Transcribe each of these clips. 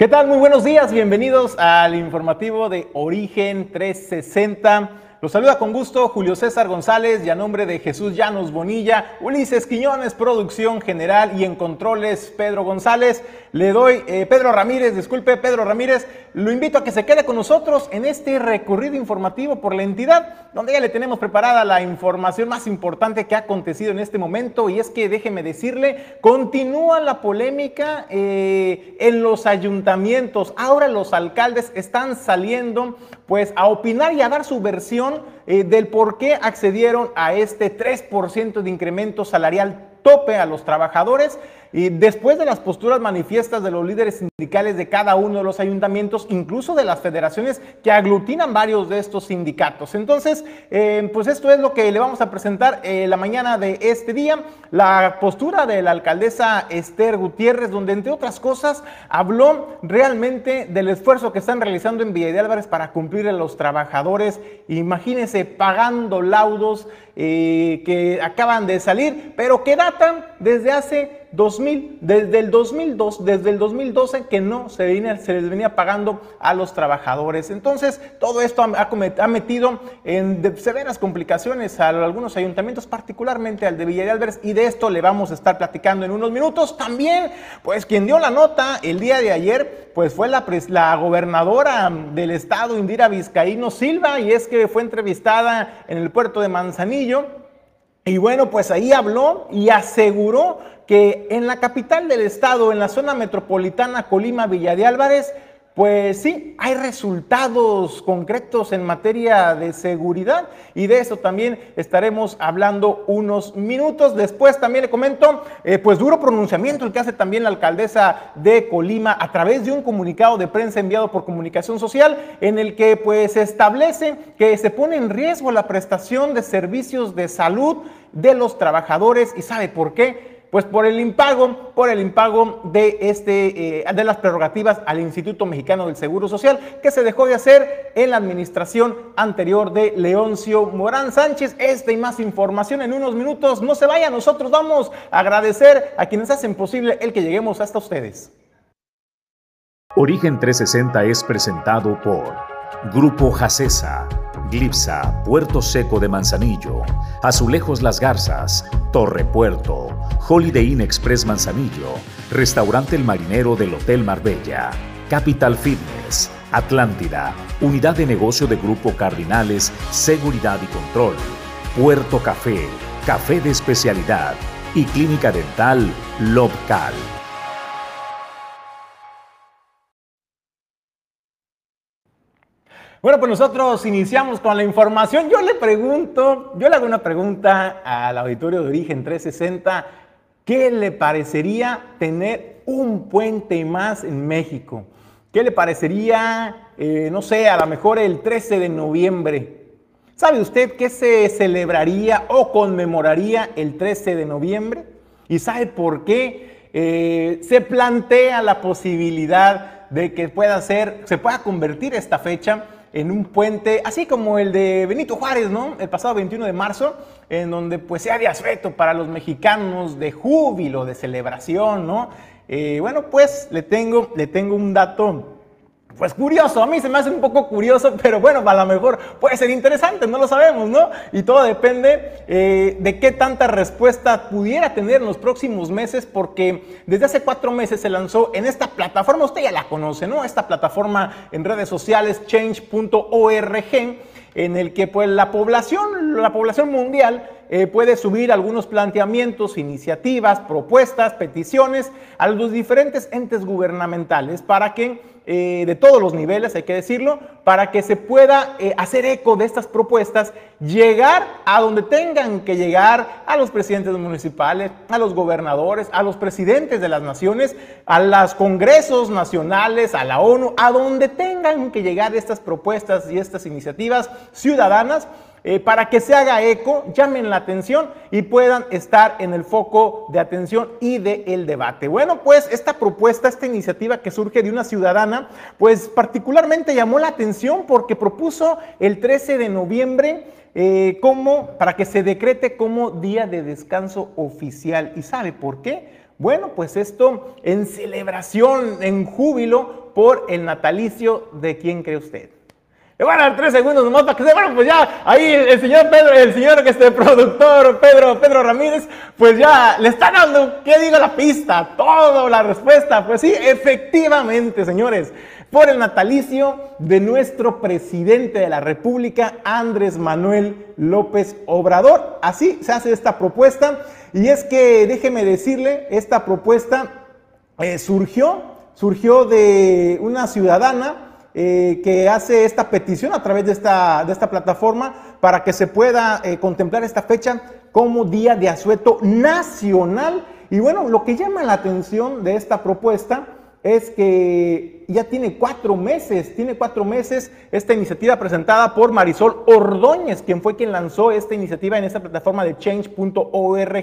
¿Qué tal? Muy buenos días, bienvenidos al informativo de Origen 360. Los saluda con gusto Julio César González y a nombre de Jesús Llanos Bonilla, Ulises Quiñones, producción general y en controles Pedro González. Le doy, eh, Pedro Ramírez, disculpe, Pedro Ramírez, lo invito a que se quede con nosotros en este recorrido informativo por la entidad, donde ya le tenemos preparada la información más importante que ha acontecido en este momento. Y es que déjeme decirle, continúa la polémica eh, en los ayuntamientos. Ahora los alcaldes están saliendo pues a opinar y a dar su versión eh, del por qué accedieron a este 3% de incremento salarial tope a los trabajadores y después de las posturas manifiestas de los líderes sindicales de cada uno de los ayuntamientos, incluso de las federaciones que aglutinan varios de estos sindicatos. Entonces, eh, pues esto es lo que le vamos a presentar eh, la mañana de este día, la postura de la alcaldesa Esther Gutiérrez, donde entre otras cosas habló realmente del esfuerzo que están realizando en Villa de Álvarez para cumplir a los trabajadores. Imagínense pagando laudos eh, que acaban de salir, pero que datan desde hace 2000, desde el 2002, desde el 2012 que no se, les venía pagando a los trabajadores. Entonces, todo esto ha, metido en severas complicaciones a algunos ayuntamientos, particularmente al de Villa de Álvarez, y de esto le vamos a estar platicando en unos minutos. También, pues quien dio la nota el día de ayer, pues fue la gobernadora del estado, Indira Vizcaíno Silva, y es que fue entrevistada en el puerto de Manzanillo. Y bueno, pues ahí habló y aseguró que en la capital del estado, en la zona metropolitana Colima, Villa de Álvarez, pues sí, hay resultados concretos en materia de seguridad y de eso también estaremos hablando unos minutos. Después también le comento, eh, pues duro pronunciamiento el que hace también la alcaldesa de Colima a través de un comunicado de prensa enviado por comunicación social en el que pues establece que se pone en riesgo la prestación de servicios de salud de los trabajadores y sabe por qué pues por el impago, por el impago de, este, eh, de las prerrogativas al Instituto Mexicano del Seguro Social, que se dejó de hacer en la administración anterior de Leoncio Morán Sánchez. Esta y más información en unos minutos. No se vaya, nosotros vamos a agradecer a quienes hacen posible el que lleguemos hasta ustedes. Origen 360 es presentado por Grupo Jacesa Glipsa, Puerto Seco de Manzanillo, Azulejos Las Garzas, Torre Puerto, Holiday Inn Express Manzanillo, Restaurante El Marinero del Hotel Marbella, Capital Fitness, Atlántida, Unidad de Negocio de Grupo Cardinales, Seguridad y Control, Puerto Café, Café de Especialidad y Clínica Dental Lobcal. Bueno, pues nosotros iniciamos con la información. Yo le pregunto, yo le hago una pregunta al auditorio de Origen 360. ¿Qué le parecería tener un puente más en México? ¿Qué le parecería, eh, no sé, a lo mejor el 13 de noviembre? ¿Sabe usted qué se celebraría o conmemoraría el 13 de noviembre? ¿Y sabe por qué eh, se plantea la posibilidad de que pueda ser, se pueda convertir esta fecha en un puente, así como el de Benito Juárez, ¿no? El pasado 21 de marzo, en donde pues sea de asueto para los mexicanos, de júbilo, de celebración, ¿no? Eh, bueno, pues le tengo, le tengo un dato pues curioso, a mí se me hace un poco curioso, pero bueno, a lo mejor puede ser interesante, no lo sabemos, ¿no? Y todo depende eh, de qué tanta respuesta pudiera tener en los próximos meses, porque desde hace cuatro meses se lanzó en esta plataforma, usted ya la conoce, ¿no? Esta plataforma en redes sociales, change.org, en el que pues la población, la población mundial eh, puede subir algunos planteamientos, iniciativas, propuestas, peticiones a los diferentes entes gubernamentales para que eh, de todos los niveles, hay que decirlo, para que se pueda eh, hacer eco de estas propuestas, llegar a donde tengan que llegar a los presidentes municipales, a los gobernadores, a los presidentes de las naciones, a los congresos nacionales, a la ONU, a donde tengan que llegar estas propuestas y estas iniciativas ciudadanas eh, para que se haga eco, llamen la atención y puedan estar en el foco de atención y del el debate. Bueno, pues esta propuesta, esta iniciativa que surge de una ciudadana, pues particularmente llamó la atención porque propuso el 13 de noviembre eh, como, para que se decrete como día de descanso oficial. ¿Y sabe por qué? Bueno, pues esto en celebración, en júbilo por el natalicio de quién cree usted. Le van a dar tres segundos nomás para que se bueno, pues ya ahí el señor Pedro, el señor que este productor Pedro, Pedro Ramírez, pues ya le está dando, ¿qué digo la pista? Todo, la respuesta. Pues sí, efectivamente, señores, por el natalicio de nuestro presidente de la República, Andrés Manuel López Obrador. Así se hace esta propuesta. Y es que, déjeme decirle, esta propuesta eh, surgió, surgió de una ciudadana eh, que hace esta petición a través de esta, plataforma para que se pueda eh, contemplar esta fecha como día de asueto nacional. Y bueno, lo que llama la atención de esta propuesta es que ya tiene cuatro meses, tiene cuatro meses esta iniciativa presentada por Marisol Ordóñez, quien fue quien lanzó esta iniciativa en esta plataforma de change.org.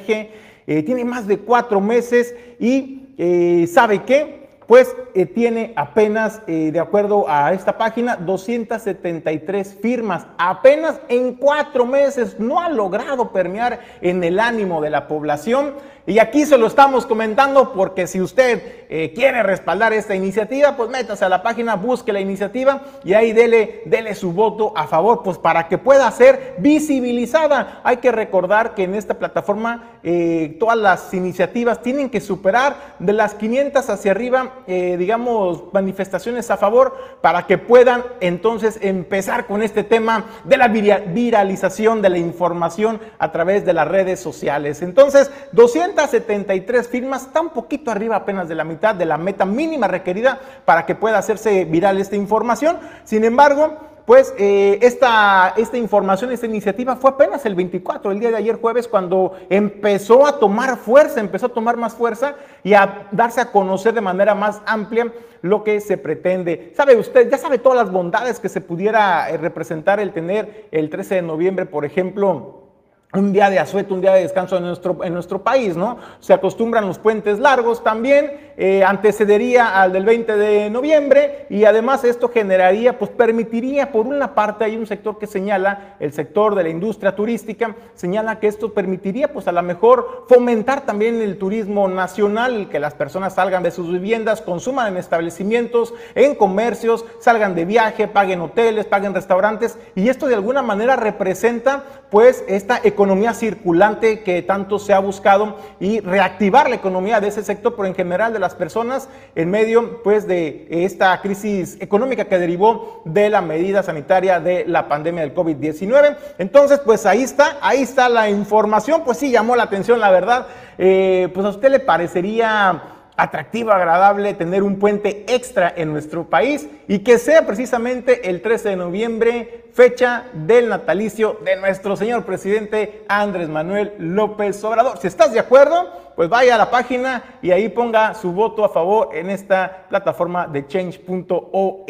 Eh, tiene más de cuatro meses y ¿sabe qué? Pues eh, tiene apenas, eh, de acuerdo a esta página, 273 firmas. Apenas en cuatro meses no ha logrado permear en el ánimo de la población. Y aquí se lo estamos comentando porque si usted eh, quiere respaldar esta iniciativa, pues métase a la página, busque la iniciativa y ahí dele, dele su voto a favor, pues para que pueda ser visibilizada. Hay que recordar que en esta plataforma eh, todas las iniciativas tienen que superar de las 500 hacia arriba, eh, digamos, manifestaciones a favor para que puedan entonces empezar con este tema de la viralización de la información a través de las redes sociales. Entonces, 200 73 firmas, un poquito arriba apenas de la mitad de la meta mínima requerida para que pueda hacerse viral esta información. Sin embargo, pues eh, esta, esta información, esta iniciativa fue apenas el 24, el día de ayer jueves, cuando empezó a tomar fuerza, empezó a tomar más fuerza y a darse a conocer de manera más amplia lo que se pretende. ¿Sabe usted? Ya sabe todas las bondades que se pudiera eh, representar el tener el 13 de noviembre, por ejemplo un día de asueto, un día de descanso en nuestro, en nuestro país, ¿no? Se acostumbran los puentes largos también, eh, antecedería al del 20 de noviembre y además esto generaría, pues permitiría, por una parte hay un sector que señala, el sector de la industria turística, señala que esto permitiría, pues a lo mejor fomentar también el turismo nacional, que las personas salgan de sus viviendas, consuman en establecimientos, en comercios, salgan de viaje, paguen hoteles, paguen restaurantes y esto de alguna manera representa, pues, esta economía circulante que tanto se ha buscado y reactivar la economía de ese sector, pero en general de las personas en medio pues de esta crisis económica que derivó de la medida sanitaria de la pandemia del COVID-19. Entonces, pues ahí está, ahí está la información, pues sí llamó la atención, la verdad. Eh, pues a usted le parecería atractivo, agradable tener un puente extra en nuestro país y que sea precisamente el 13 de noviembre, fecha del natalicio de nuestro señor presidente Andrés Manuel López Obrador. Si estás de acuerdo, pues vaya a la página y ahí ponga su voto a favor en esta plataforma de change.org.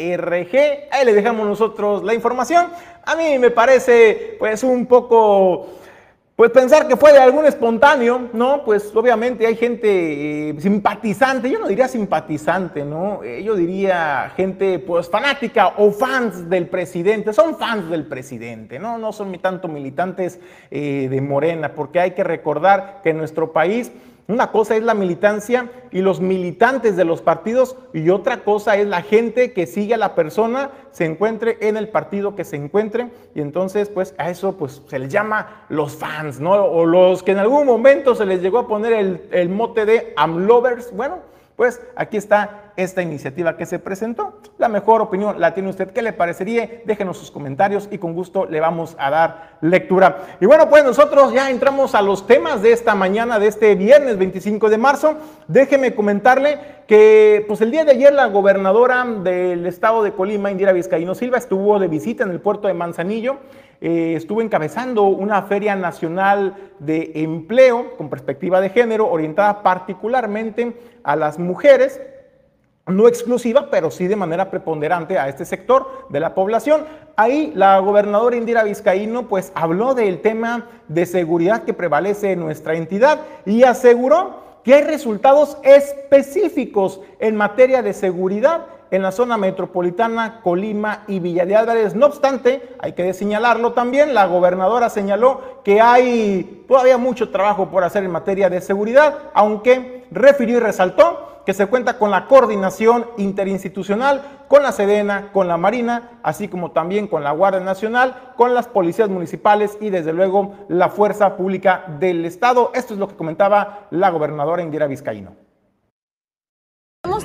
Ahí le dejamos nosotros la información. A mí me parece pues un poco pues pensar que fue de algún espontáneo, ¿no? Pues obviamente hay gente eh, simpatizante, yo no diría simpatizante, ¿no? Eh, yo diría gente pues fanática o fans del presidente, son fans del presidente, ¿no? No son tanto militantes eh, de Morena, porque hay que recordar que en nuestro país una cosa es la militancia y los militantes de los partidos y otra cosa es la gente que sigue a la persona, se encuentre en el partido que se encuentre y entonces pues a eso pues se les llama los fans, ¿no? O los que en algún momento se les llegó a poner el, el mote de amlovers, bueno, pues aquí está esta iniciativa que se presentó. La mejor opinión la tiene usted. ¿Qué le parecería? Déjenos sus comentarios y con gusto le vamos a dar lectura. Y bueno, pues nosotros ya entramos a los temas de esta mañana, de este viernes 25 de marzo. Déjeme comentarle que pues el día de ayer la gobernadora del estado de Colima, Indira Vizcaíno Silva, estuvo de visita en el puerto de Manzanillo. Eh, estuvo encabezando una feria nacional de empleo con perspectiva de género orientada particularmente a las mujeres no exclusiva, pero sí de manera preponderante a este sector de la población. Ahí la gobernadora Indira Vizcaíno pues habló del tema de seguridad que prevalece en nuestra entidad y aseguró que hay resultados específicos en materia de seguridad en la zona metropolitana, Colima y Villa de Álvarez. No obstante, hay que señalarlo también, la gobernadora señaló que hay todavía mucho trabajo por hacer en materia de seguridad, aunque refirió y resaltó que se cuenta con la coordinación interinstitucional con la Sedena, con la Marina, así como también con la Guardia Nacional, con las policías municipales y desde luego la Fuerza Pública del Estado. Esto es lo que comentaba la gobernadora Indira Vizcaíno.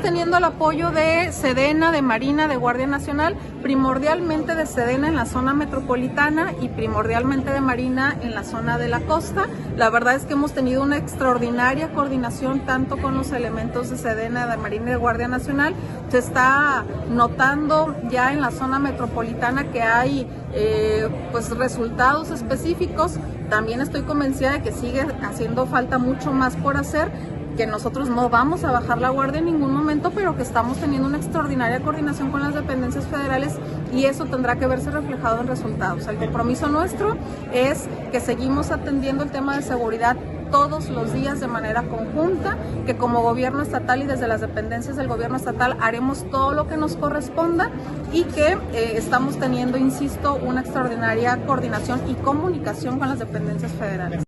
Teniendo el apoyo de Sedena, de Marina, de Guardia Nacional, primordialmente de Sedena en la zona metropolitana y primordialmente de Marina en la zona de la costa. La verdad es que hemos tenido una extraordinaria coordinación tanto con los elementos de Sedena, de Marina y de Guardia Nacional. Se está notando ya en la zona metropolitana que hay eh, pues resultados específicos. También estoy convencida de que sigue haciendo falta mucho más por hacer que nosotros no vamos a bajar la guardia en ningún momento, pero que estamos teniendo una extraordinaria coordinación con las dependencias federales y eso tendrá que verse reflejado en resultados. El compromiso nuestro es que seguimos atendiendo el tema de seguridad todos los días de manera conjunta, que como gobierno estatal y desde las dependencias del gobierno estatal haremos todo lo que nos corresponda y que eh, estamos teniendo, insisto, una extraordinaria coordinación y comunicación con las dependencias federales.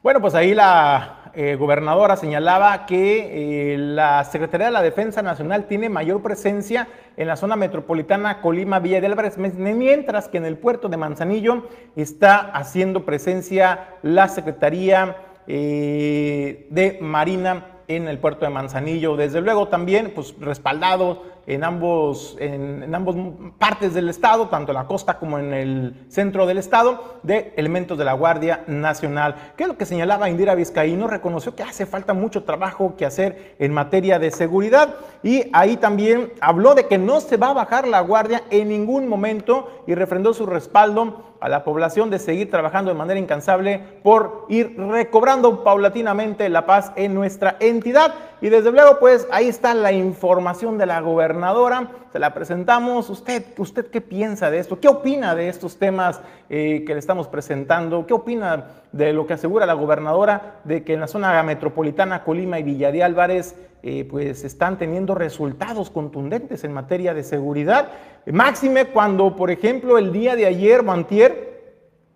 Bueno, pues ahí la eh, gobernadora señalaba que eh, la Secretaría de la Defensa Nacional tiene mayor presencia en la zona metropolitana Colima-Villa de Álvarez, mientras que en el puerto de Manzanillo está haciendo presencia la Secretaría eh, de Marina en el puerto de Manzanillo. Desde luego también, pues respaldado en ambos, en, ambos partes del estado, tanto en la costa como en el centro del estado, de elementos de la Guardia Nacional. ¿Qué es lo que señalaba Indira Vizcaíno? Reconoció que hace falta mucho trabajo que hacer en materia de seguridad y ahí también habló de que no se va a bajar la guardia en ningún momento y refrendó su respaldo a la población de seguir trabajando de manera incansable por ir recobrando paulatinamente la paz en nuestra entidad. Y desde luego, pues ahí está la información de la gobernadora, se la presentamos. ¿Usted, usted qué piensa de esto? ¿Qué opina de estos temas eh, que le estamos presentando? ¿Qué opina de lo que asegura la gobernadora de que en la zona metropolitana Colima y Villa de Álvarez eh, pues están teniendo resultados contundentes en materia de seguridad? Máxime cuando, por ejemplo, el día de ayer, Mantier,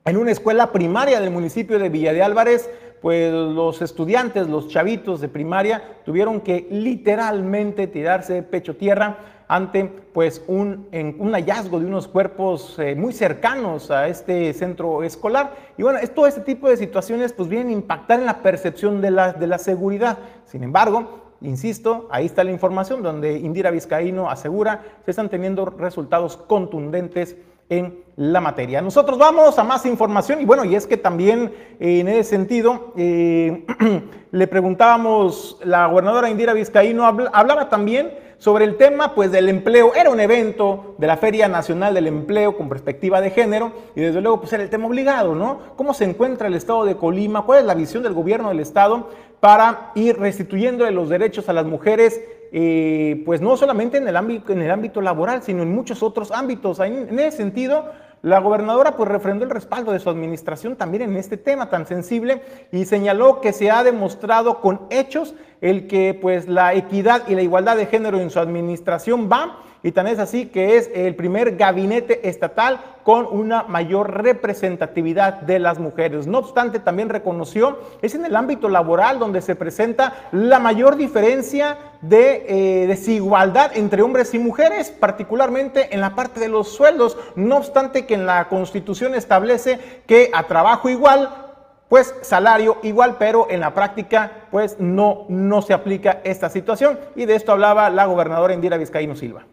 en una escuela primaria del municipio de Villa de Álvarez, pues los estudiantes, los chavitos de primaria, tuvieron que literalmente tirarse de pecho tierra ante pues un, un hallazgo de unos cuerpos eh, muy cercanos a este centro escolar. Y bueno, es, todo este tipo de situaciones pues vienen a impactar en la percepción de la, de la seguridad. Sin embargo, insisto, ahí está la información donde Indira Vizcaíno asegura se están teniendo resultados contundentes en la materia. Nosotros vamos a más información y bueno, y es que también en ese sentido eh, le preguntábamos, la gobernadora Indira Vizcaíno hablaba también sobre el tema pues del empleo, era un evento de la Feria Nacional del Empleo con perspectiva de género y desde luego pues era el tema obligado, ¿no? ¿Cómo se encuentra el estado de Colima? ¿Cuál es la visión del gobierno del estado para ir restituyendo los derechos a las mujeres eh, pues no solamente en el, ámbito, en el ámbito laboral, sino en muchos otros ámbitos. En, ese sentido, la gobernadora pues refrendó el respaldo de su administración también en este tema tan sensible y señaló que se ha demostrado con hechos el que pues la equidad y la igualdad de género en su administración va y tan es así que es el primer gabinete estatal con una mayor representatividad de las mujeres. No obstante, también reconoció, es en el ámbito laboral donde se presenta la mayor diferencia de eh, desigualdad entre hombres y mujeres, particularmente en la parte de los sueldos. No obstante que en la Constitución establece que a trabajo igual pues salario igual, pero en la práctica pues no, no se aplica esta situación y de esto hablaba la gobernadora Indira Vizcaíno Silva.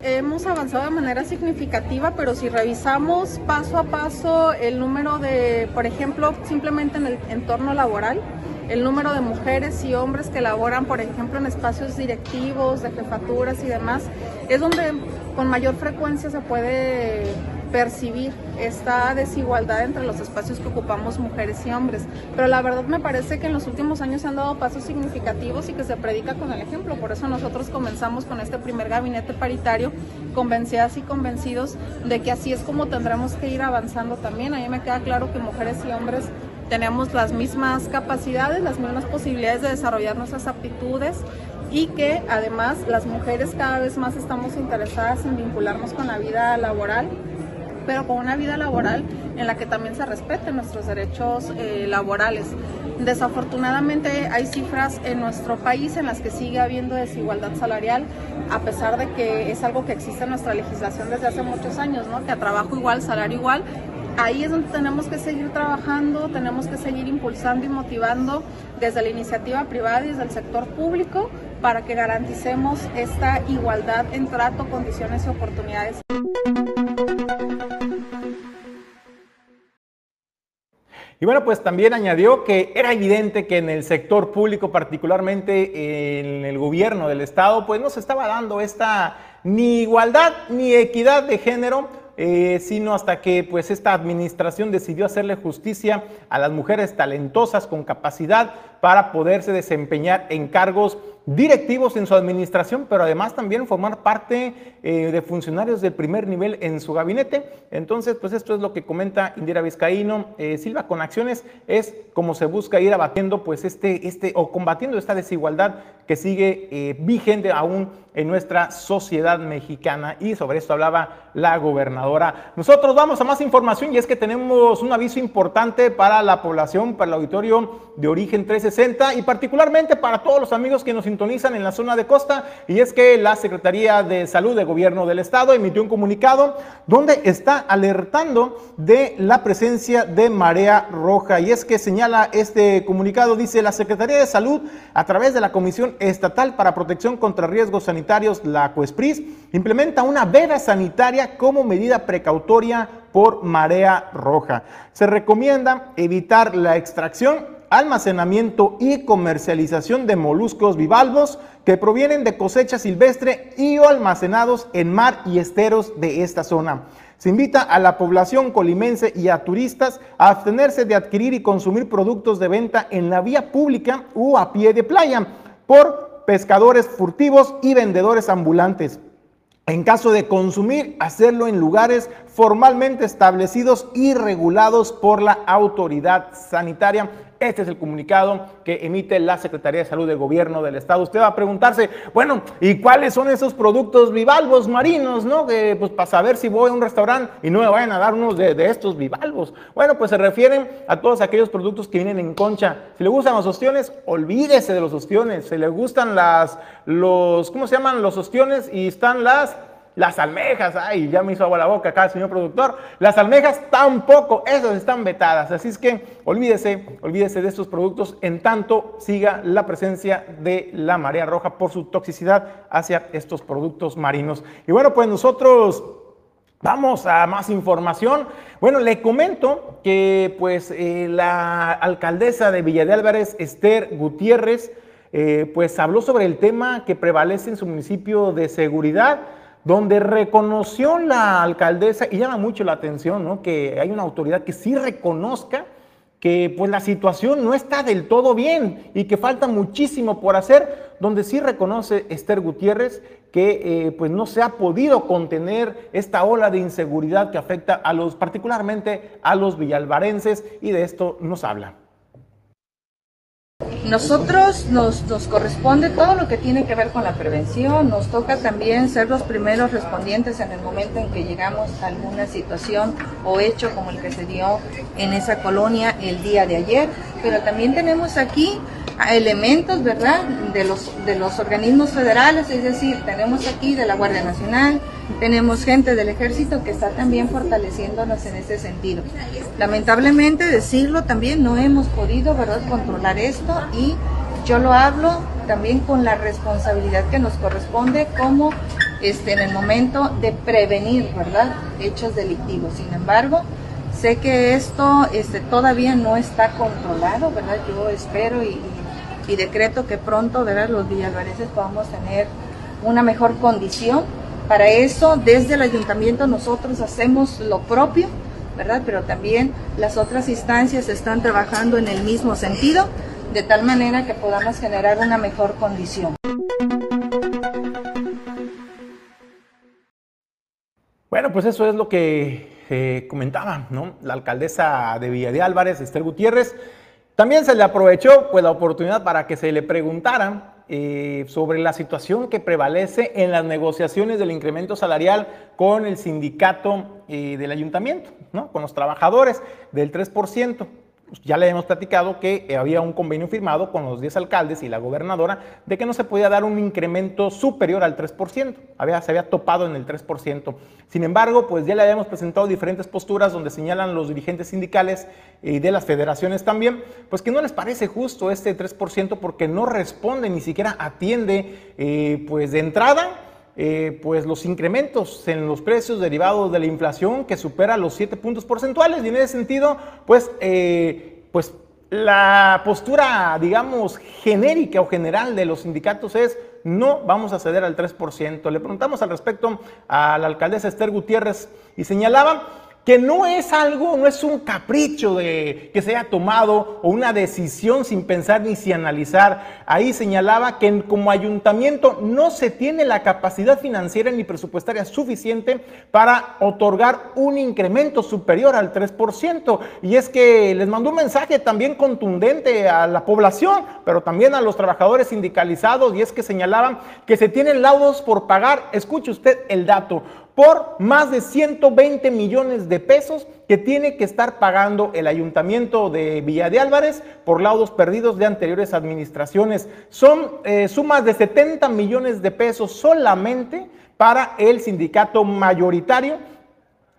Hemos avanzado de manera significativa, pero si revisamos paso a paso el número de, por ejemplo, simplemente en el entorno laboral, el número de mujeres y hombres que laboran, por ejemplo, en espacios directivos, de jefaturas y demás, es donde con mayor frecuencia se puede percibir esta desigualdad entre los espacios que ocupamos mujeres y hombres. Pero la verdad me parece que en los últimos años se han dado pasos significativos y que se predica con el ejemplo. Por eso nosotros comenzamos con este primer gabinete paritario, convencidas y convencidos de que así es como tendremos que ir avanzando también. A mí me queda claro que mujeres y hombres tenemos las mismas capacidades, las mismas posibilidades de desarrollar nuestras aptitudes y que además las mujeres cada vez más estamos interesadas en vincularnos con la vida laboral pero con una vida laboral en la que también se respeten nuestros derechos eh, laborales. Desafortunadamente hay cifras en nuestro país en las que sigue habiendo desigualdad salarial, a pesar de que es algo que existe en nuestra legislación desde hace muchos años, ¿no? que a trabajo igual, salario igual. Ahí es donde tenemos que seguir trabajando, tenemos que seguir impulsando y motivando desde la iniciativa privada y desde el sector público para que garanticemos esta igualdad en trato, condiciones y oportunidades. Y bueno, pues también añadió que era evidente que en el sector público, particularmente en el gobierno del Estado, pues no se estaba dando esta ni igualdad ni equidad de género, eh, sino hasta que pues esta administración decidió hacerle justicia a las mujeres talentosas con capacidad para poderse desempeñar en cargos directivos en su administración, pero además también formar parte eh, de funcionarios de primer nivel en su gabinete. Entonces, pues esto es lo que comenta Indira Vizcaíno. Eh, Silva, con acciones es como se busca ir abatiendo, pues este, este, o combatiendo esta desigualdad que sigue eh, vigente aún en nuestra sociedad mexicana. Y sobre esto hablaba la gobernadora. Nosotros vamos a más información y es que tenemos un aviso importante para la población, para el auditorio de origen 360 y particularmente para todos los amigos que nos sintonizan en la zona de costa. Y es que la Secretaría de Salud de Gobierno del Estado emitió un comunicado donde está alertando de la presencia de marea roja. Y es que señala este comunicado, dice la Secretaría de Salud a través de la Comisión Estatal para Protección contra Riesgos Sanitarios, la COESPRIS, implementa una veda sanitaria como medida precautoria por marea roja. Se recomienda evitar la extracción almacenamiento y comercialización de moluscos bivalvos que provienen de cosecha silvestre y o almacenados en mar y esteros de esta zona. Se invita a la población colimense y a turistas a abstenerse de adquirir y consumir productos de venta en la vía pública o a pie de playa por pescadores furtivos y vendedores ambulantes. En caso de consumir, hacerlo en lugares formalmente establecidos y regulados por la autoridad sanitaria. Este es el comunicado que emite la Secretaría de Salud del Gobierno del Estado. Usted va a preguntarse, bueno, ¿y cuáles son esos productos bivalvos marinos, no? Que, pues para saber si voy a un restaurante y no me vayan a dar unos de, estos bivalvos. Bueno, pues se refieren a todos aquellos productos que vienen en concha. Si le gustan los ostiones, olvídese de los ostiones. Si le gustan las, los, ¿cómo se llaman? Los ostiones y están las las almejas, ay, ya me hizo agua la boca acá señor productor. Las almejas tampoco, esas están vetadas. Así es que olvídese, olvídese de estos productos en tanto siga la presencia de la marea roja por su toxicidad hacia estos productos marinos. Y bueno, pues nosotros Vamos a más información. Bueno, le comento que pues eh, la alcaldesa de Villa de Álvarez, Esther Gutiérrez, eh, pues habló sobre el tema que prevalece en su municipio de seguridad donde reconoció la alcaldesa, y llama mucho la atención, ¿no? que hay una autoridad que sí reconozca que pues la situación no está del todo bien y que falta muchísimo por hacer, donde sí reconoce Esther Gutiérrez que eh, pues no se ha podido contener esta ola de inseguridad que afecta a los, particularmente a los villalvarenses, y de esto nos habla. Nosotros nos, nos, corresponde todo lo que tiene que ver con la prevención, nos toca también ser los primeros respondientes en el momento en que llegamos a alguna situación o hecho como el que se dio en esa colonia el día de ayer, pero también tenemos aquí elementos, ¿verdad?, de los, de los organismos federales, es decir, tenemos aquí de la Guardia Nacional, tenemos gente del ejército que está también fortaleciéndonos en ese sentido. Lamentablemente decirlo también no hemos podido, ¿verdad?, controlar esto y yo lo hablo también con la responsabilidad que nos corresponde como este, en el momento de prevenir, ¿verdad?, hechos delictivos. Sin embargo, sé que esto este, todavía no está controlado, ¿verdad? Yo espero y, y decreto que pronto, ¿verdad?, los villalvareses podamos tener una mejor condición. Para eso, desde el ayuntamiento nosotros hacemos lo propio, ¿verdad? Pero también las otras instancias están trabajando en el mismo sentido, de tal manera que podamos generar una mejor condición. Bueno, pues eso es lo que eh, comentaba, ¿no? La alcaldesa de Villa de Álvarez, Esther Gutiérrez, también se le aprovechó pues, la oportunidad para que se le preguntaran eh, sobre la situación que prevalece en las negociaciones del incremento salarial con el sindicato eh, del ayuntamiento, ¿no? con los trabajadores del 3% ya le hemos platicado que eh, había un convenio firmado con los 10 alcaldes y la gobernadora de que no se podía dar un incremento superior al 3%. Había, se había topado en el 3%. Sin embargo, pues ya le habíamos presentado diferentes posturas donde señalan los dirigentes sindicales y de las federaciones también, pues que no les parece justo este 3% porque no responde, ni siquiera atiende, eh, pues de entrada eh, pues los incrementos en los precios derivados de la inflación que supera los 7 puntos porcentuales y en ese sentido, pues, eh, pues la postura, digamos, genérica o general de los sindicatos es no vamos a ceder al 3%. Le preguntamos al respecto a la alcaldesa Esther Gutiérrez y señalaba que no es algo, no es un capricho de que se haya tomado o una decisión sin pensar ni si analizar. Ahí señalaba que como ayuntamiento no se tiene la capacidad financiera ni presupuestaria suficiente para otorgar un incremento superior al 3%. Y es que les mandó un mensaje también contundente a la población, pero también a los trabajadores sindicalizados, y es que señalaban que se tienen laudos por pagar, escuche usted el dato, por más de 120 millones de pesos que tiene que estar pagando el ayuntamiento de Villa de Álvarez por laudos perdidos de anteriores administraciones. Son eh, sumas de 70 millones de pesos solamente para el sindicato mayoritario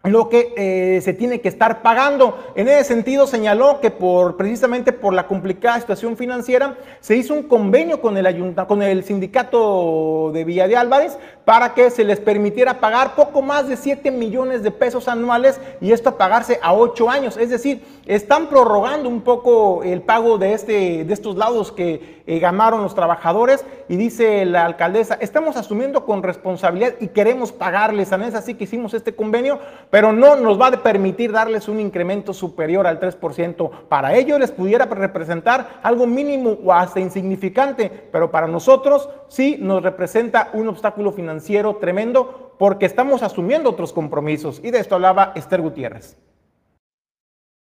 lo que eh, se tiene que estar pagando. En ese sentido señaló que por precisamente por la complicada situación financiera se hizo un convenio con el ayunta, con el sindicato de Villa de Álvarez para que se les permitiera pagar poco más de 7 millones de pesos anuales y esto a pagarse a 8 años. Es decir, están prorrogando un poco el pago de, este, de estos laudos que eh, ganaron los trabajadores y dice la alcaldesa, estamos asumiendo con responsabilidad y queremos pagarles. Es así que hicimos este convenio pero no nos va a permitir darles un incremento superior al 3%. Para ellos les pudiera representar algo mínimo o hasta insignificante, pero para nosotros sí nos representa un obstáculo financiero tremendo porque estamos asumiendo otros compromisos. Y de esto hablaba Esther Gutiérrez.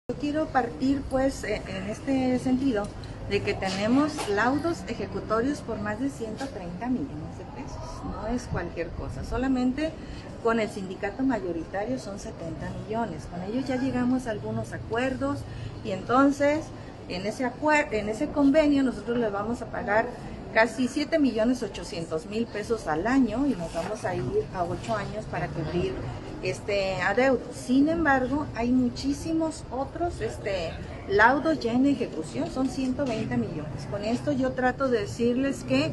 Yo quiero partir pues e, en este sentido de que tenemos laudos ejecutorios por más de 130 millones de pesos. No es cualquier cosa, solamente con el sindicato mayoritario son 70 millones. Con ellos ya llegamos a algunos acuerdos y entonces en ese, en ese convenio nosotros le vamos a pagar casi 7 millones 800 mil pesos al año y nos vamos a ir a 8 años para cubrir este adeudo. Sin embargo, hay muchísimos otros este, laudos ya en ejecución, son 120 millones. Con esto yo trato de decirles que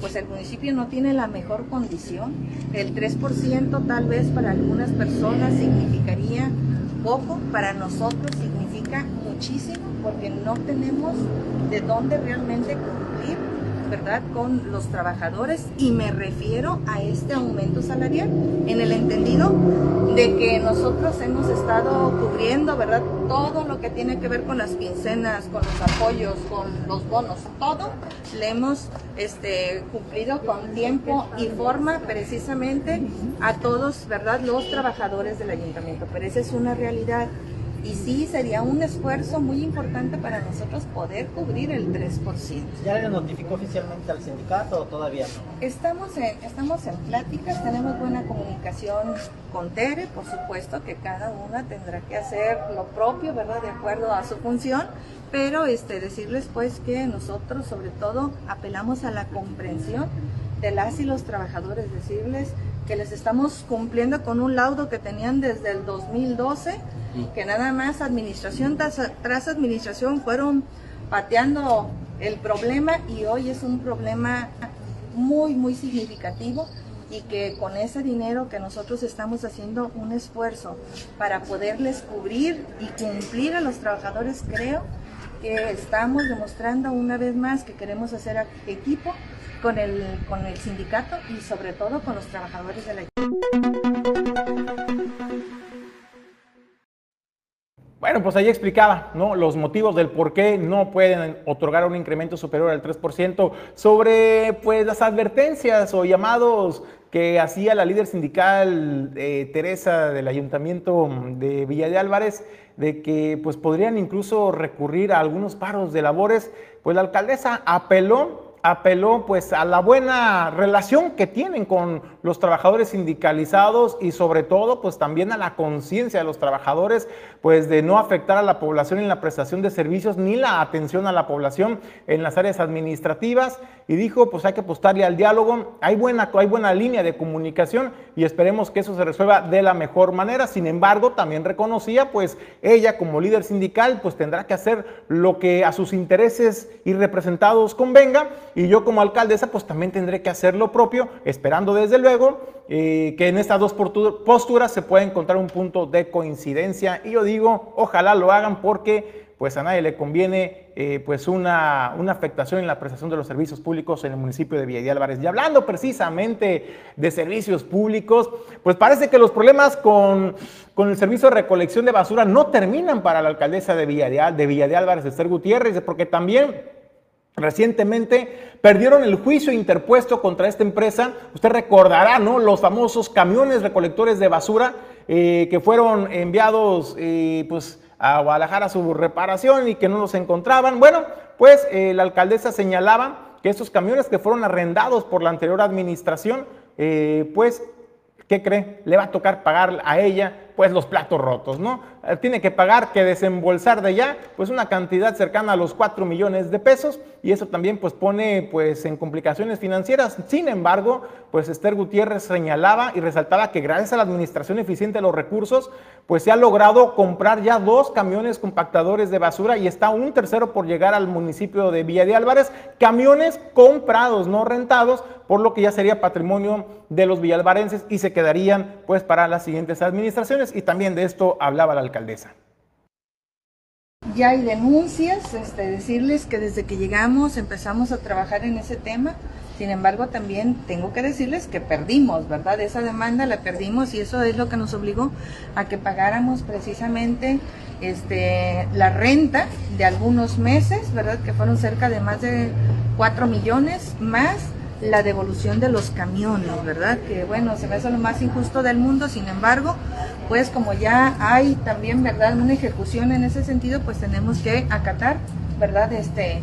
pues el municipio no tiene la mejor condición. El 3% tal vez para algunas personas significaría poco, para nosotros significa muchísimo porque no tenemos de dónde realmente cumplir ¿verdad?, con los trabajadores y me refiero a este aumento salarial en el entendido de que nosotros hemos estado cubriendo, ¿verdad?, todo lo que tiene que ver con las quincenas, con los apoyos, con los bonos, todo le hemos este, cumplido con tiempo y forma precisamente a todos, ¿verdad?, los trabajadores del ayuntamiento, pero esa es una realidad Y sí, sería un esfuerzo muy importante para nosotros poder cubrir el 3%. ¿Ya le notificó oficialmente al sindicato o todavía no? Estamos en, estamos en pláticas, tenemos buena comunicación con Tere, por supuesto que cada una tendrá que hacer lo propio, ¿verdad? De acuerdo a su función, pero este, decirles pues que nosotros sobre todo apelamos a la comprensión de las y los trabajadores, decirles que les estamos cumpliendo con un laudo que tenían desde el 2012, que nada más administración tras, administración fueron pateando el problema y hoy es un problema muy, muy significativo y que con ese dinero que nosotros estamos haciendo un esfuerzo para poderles cubrir y cumplir a los trabajadores, creo que estamos demostrando una vez más que queremos hacer equipo con el, con el sindicato y sobre todo con los trabajadores de la Bueno, pues ahí explicaba ¿no? los motivos del por qué no pueden otorgar un incremento superior al 3% sobre pues, las advertencias o llamados que hacía la líder sindical eh, Teresa del Ayuntamiento de Villa de Álvarez de que pues, podrían incluso recurrir a algunos paros de labores, pues la alcaldesa apeló apeló pues a la buena relación que tienen con los trabajadores sindicalizados y sobre todo pues también a la conciencia de los trabajadores pues de no afectar a la población en la prestación de servicios ni la atención a la población en las áreas administrativas. Y dijo pues hay que apostarle al diálogo, hay buena, hay buena línea de comunicación y esperemos que eso se resuelva de la mejor manera, sin embargo también reconocía pues ella como líder sindical pues tendrá que hacer lo que a sus intereses y representados convenga y yo como alcaldesa pues también tendré que hacer lo propio, esperando desde luego eh, que en estas dos posturas se pueda encontrar un punto de coincidencia y yo digo, ojalá lo hagan porque pues a nadie le conviene eh, pues una, una, afectación en la prestación de los servicios públicos en el municipio de Villa de Álvarez. Y hablando precisamente de servicios públicos, pues parece que los problemas con, con el servicio de recolección de basura no terminan para la alcaldesa de Villa de, de, Villa de Álvarez, Esther Gutiérrez, porque también Recientemente perdieron el juicio interpuesto contra esta empresa. Usted recordará, ¿no? Los famosos camiones recolectores de basura eh, que fueron enviados, eh, pues, a Guadalajara a su reparación y que no los encontraban. Bueno, pues eh, la alcaldesa señalaba que estos camiones que fueron arrendados por la anterior administración, pues, ¿qué cree? Le va a tocar pagar a ella pues los platos rotos, ¿no? Eh, tiene que pagar, que desembolsar de ya, pues una cantidad cercana a los 4 millones de pesos y eso también pues pone pues en complicaciones financieras. Sin embargo, pues Esther Gutiérrez señalaba y resaltaba que gracias a la administración eficiente de los recursos, pues se ha logrado comprar ya dos camiones compactadores de basura y está un tercero por llegar al municipio de Villa de Álvarez, camiones comprados, no rentados, por lo que ya sería patrimonio de los villalvarenses y se quedarían pues para las siguientes administraciones. Y también de esto hablaba la Ya hay denuncias, este, decirles que desde que llegamos empezamos a trabajar en ese tema. Sin embargo, también tengo que decirles que perdimos, ¿verdad? Esa demanda la perdimos y eso es lo que nos obligó a que pagáramos precisamente este, la renta de algunos meses, ¿verdad? Que fueron cerca de más de 4 millones más la devolución de los camiones, ¿verdad? Que bueno, se me hace lo más injusto del mundo, sin embargo, pues como ya hay también, ¿verdad? Una ejecución en ese sentido, pues tenemos que acatar, ¿verdad? Este,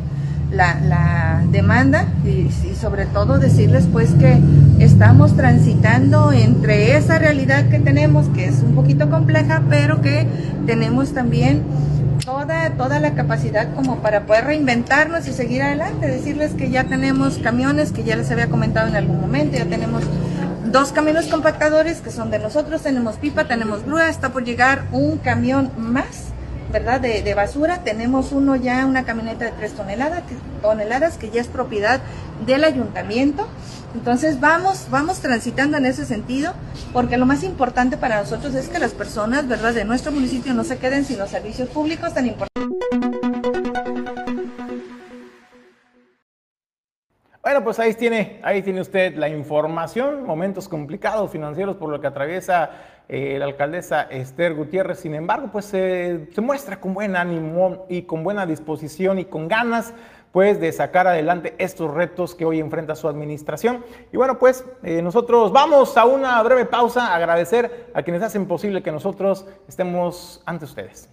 la, demanda y, y, sobre todo decirles pues que estamos transitando entre esa realidad que tenemos, que es un poquito compleja, pero que tenemos también toda, toda la capacidad como para poder reinventarnos y seguir adelante, decirles que ya tenemos camiones, que ya les había comentado en algún momento, ya tenemos dos camiones compactadores que son de nosotros, tenemos pipa, tenemos grúa, está por llegar un camión más, ¿verdad? De, de basura, tenemos uno ya, una camioneta de tres toneladas, toneladas que ya es propiedad del ayuntamiento. Entonces vamos, vamos transitando en ese sentido, porque lo más importante para nosotros es que las personas, ¿verdad?, de nuestro municipio no se queden sin los servicios públicos tan importantes. Bueno, pues ahí tiene, ahí tiene usted la información, momentos complicados financieros por lo que atraviesa eh, la alcaldesa Esther Gutiérrez. Sin embargo, pues se muestra con buen ánimo y con buena disposición y con ganas pues de sacar adelante estos retos que hoy enfrenta su administración. Y bueno, pues eh, nosotros vamos a una breve pausa, agradecer a quienes hacen posible que nosotros estemos ante ustedes.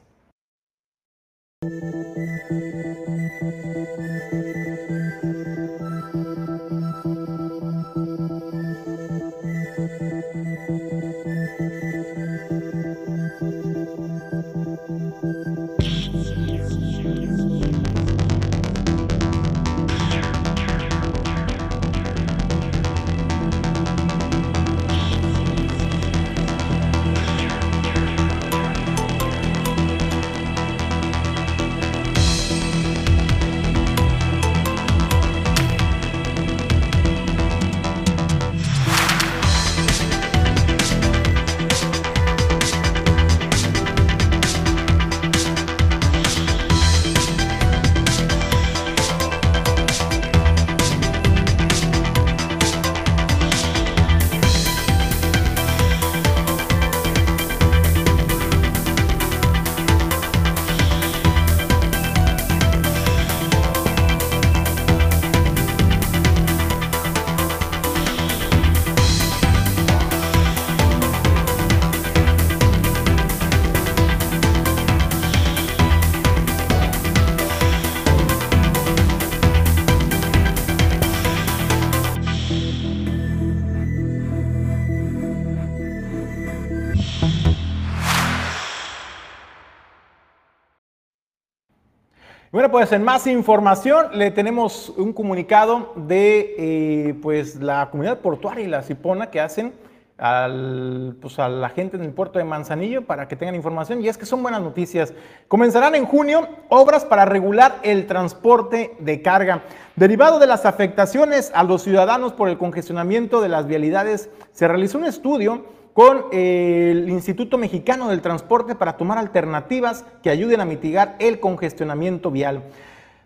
Pues en más información le tenemos un comunicado de eh, pues, la comunidad portuaria y la Cipona que hacen al, pues, a la gente en el puerto de Manzanillo para que tengan información y es que son buenas noticias. Comenzarán en junio obras para regular el transporte de carga. Derivado de las afectaciones a los ciudadanos por el congestionamiento de las vialidades, se realizó un estudio con el Instituto Mexicano del Transporte para tomar alternativas que ayuden a mitigar el congestionamiento vial.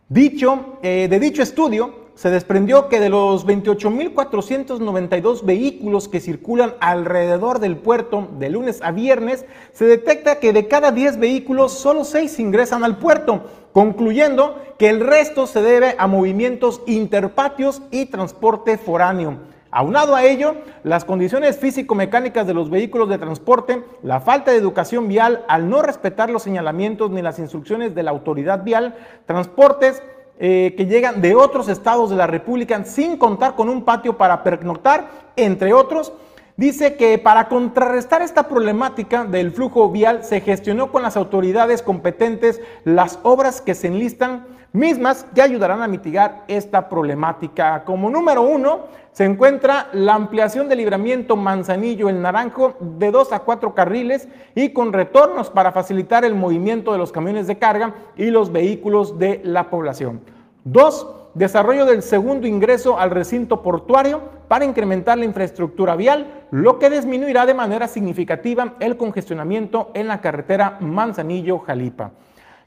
Dicho, eh, de dicho estudio, se desprendió que de los 28.492 vehículos que circulan alrededor del puerto de lunes a viernes, se detecta que de cada 10 vehículos solo 6 ingresan al puerto, concluyendo que el resto se debe a movimientos interpatios y transporte foráneo. Aunado a ello, las condiciones físico-mecánicas de los vehículos de transporte, la falta de educación vial al no respetar los señalamientos ni las instrucciones de la autoridad vial, transportes eh, que llegan de otros estados de la República sin contar con un patio para pernoctar, entre otros, dice que para contrarrestar esta problemática del flujo vial se gestionó con las autoridades competentes las obras que se enlistan mismas que ayudarán a mitigar esta problemática. Como número uno, se encuentra la ampliación del libramiento Manzanillo El Naranjo de dos a cuatro carriles y con retornos para facilitar el movimiento de los camiones de carga y los vehículos de la población. Dos, desarrollo del segundo ingreso al recinto portuario para incrementar la infraestructura vial, lo que disminuirá de manera significativa el congestionamiento en la carretera Manzanillo-Jalipa.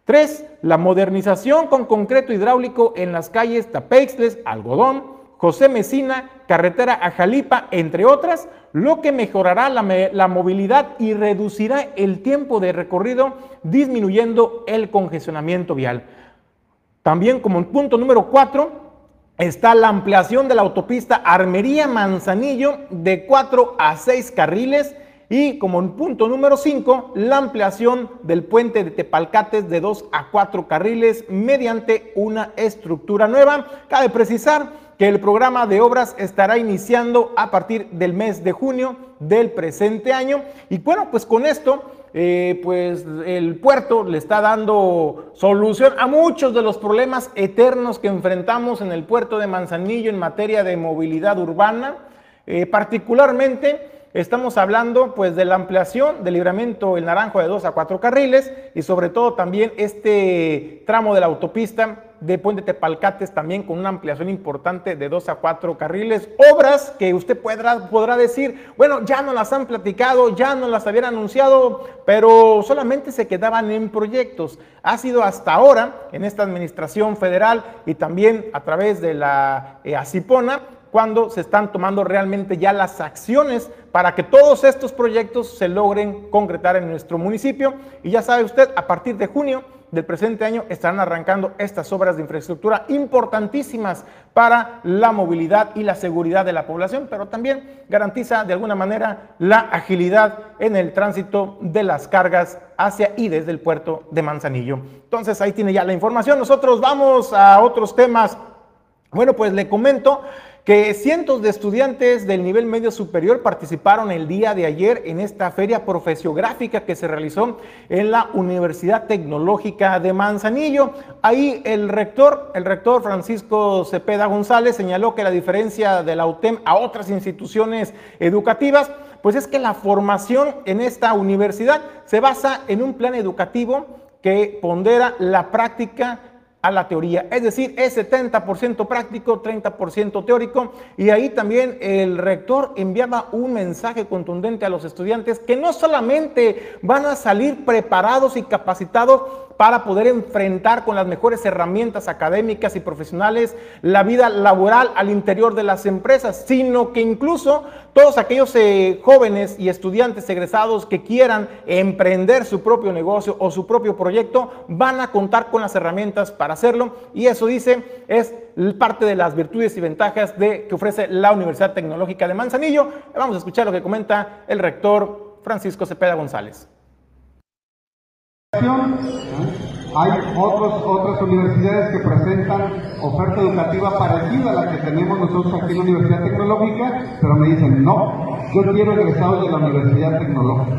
Tres, la modernización con concreto hidráulico en las calles Tapeixles, Algodón, José Mesina, carretera a Jalipa, entre otras, lo que mejorará la, movilidad y reducirá el tiempo de recorrido, disminuyendo el congestionamiento vial. También como punto número cuatro está la ampliación de la autopista Armería Manzanillo de cuatro a seis carriles y como punto número cinco, la ampliación del puente de Tepalcates de dos a cuatro carriles mediante una estructura nueva. Cabe precisar que el programa de obras estará iniciando a partir del mes de junio del presente año. Y bueno, pues con esto, eh, pues el puerto le está dando solución a muchos de los problemas eternos que enfrentamos en el puerto de Manzanillo en materia de movilidad urbana, eh, particularmente Estamos hablando pues de la ampliación del libramiento El Naranjo de dos a cuatro carriles y sobre todo también este tramo de la autopista de Puente Tepalcates también con una ampliación importante de dos a cuatro carriles. Obras que usted podrá, podrá decir, bueno, ya no las han platicado, ya no las habían anunciado, pero solamente se quedaban en proyectos. Ha sido hasta ahora en esta administración federal y también a través de la eh, ACIPONA cuando se están tomando realmente ya las acciones para que todos estos proyectos se logren concretar en nuestro municipio. Y ya sabe usted, a partir de junio del presente año estarán arrancando estas obras de infraestructura importantísimas para la movilidad y la seguridad de la población, pero también garantiza de alguna manera la agilidad en el tránsito de las cargas hacia y desde el puerto de Manzanillo. Entonces ahí tiene ya la información. Nosotros vamos a otros temas. Bueno, pues le comento que cientos de estudiantes del nivel medio superior participaron el día de ayer en esta feria profesiográfica que se realizó en la Universidad Tecnológica de Manzanillo. Ahí el rector, el rector Francisco Cepeda González señaló que la diferencia de la UTEM a otras instituciones educativas pues es que la formación en esta universidad se basa en un plan educativo que pondera la práctica a la teoría. Es decir, es 70% práctico, 30% teórico. Y ahí también el rector enviaba un mensaje contundente a los estudiantes que no solamente van a salir preparados y capacitados para poder enfrentar con las mejores herramientas académicas y profesionales la vida laboral al interior de las empresas, sino que incluso todos aquellos eh, jóvenes y estudiantes egresados que quieran emprender su propio negocio o su propio proyecto van a contar con las herramientas para hacerlo y eso dice es parte de las virtudes y ventajas de, que ofrece la Universidad Tecnológica de Manzanillo. Vamos a escuchar lo que comenta el rector Francisco Cepeda González. Hay otros, otras universidades que presentan oferta educativa parecida a la que tenemos nosotros aquí en la Universidad Tecnológica, pero me dicen, no, yo quiero egresados de la Universidad Tecnológica.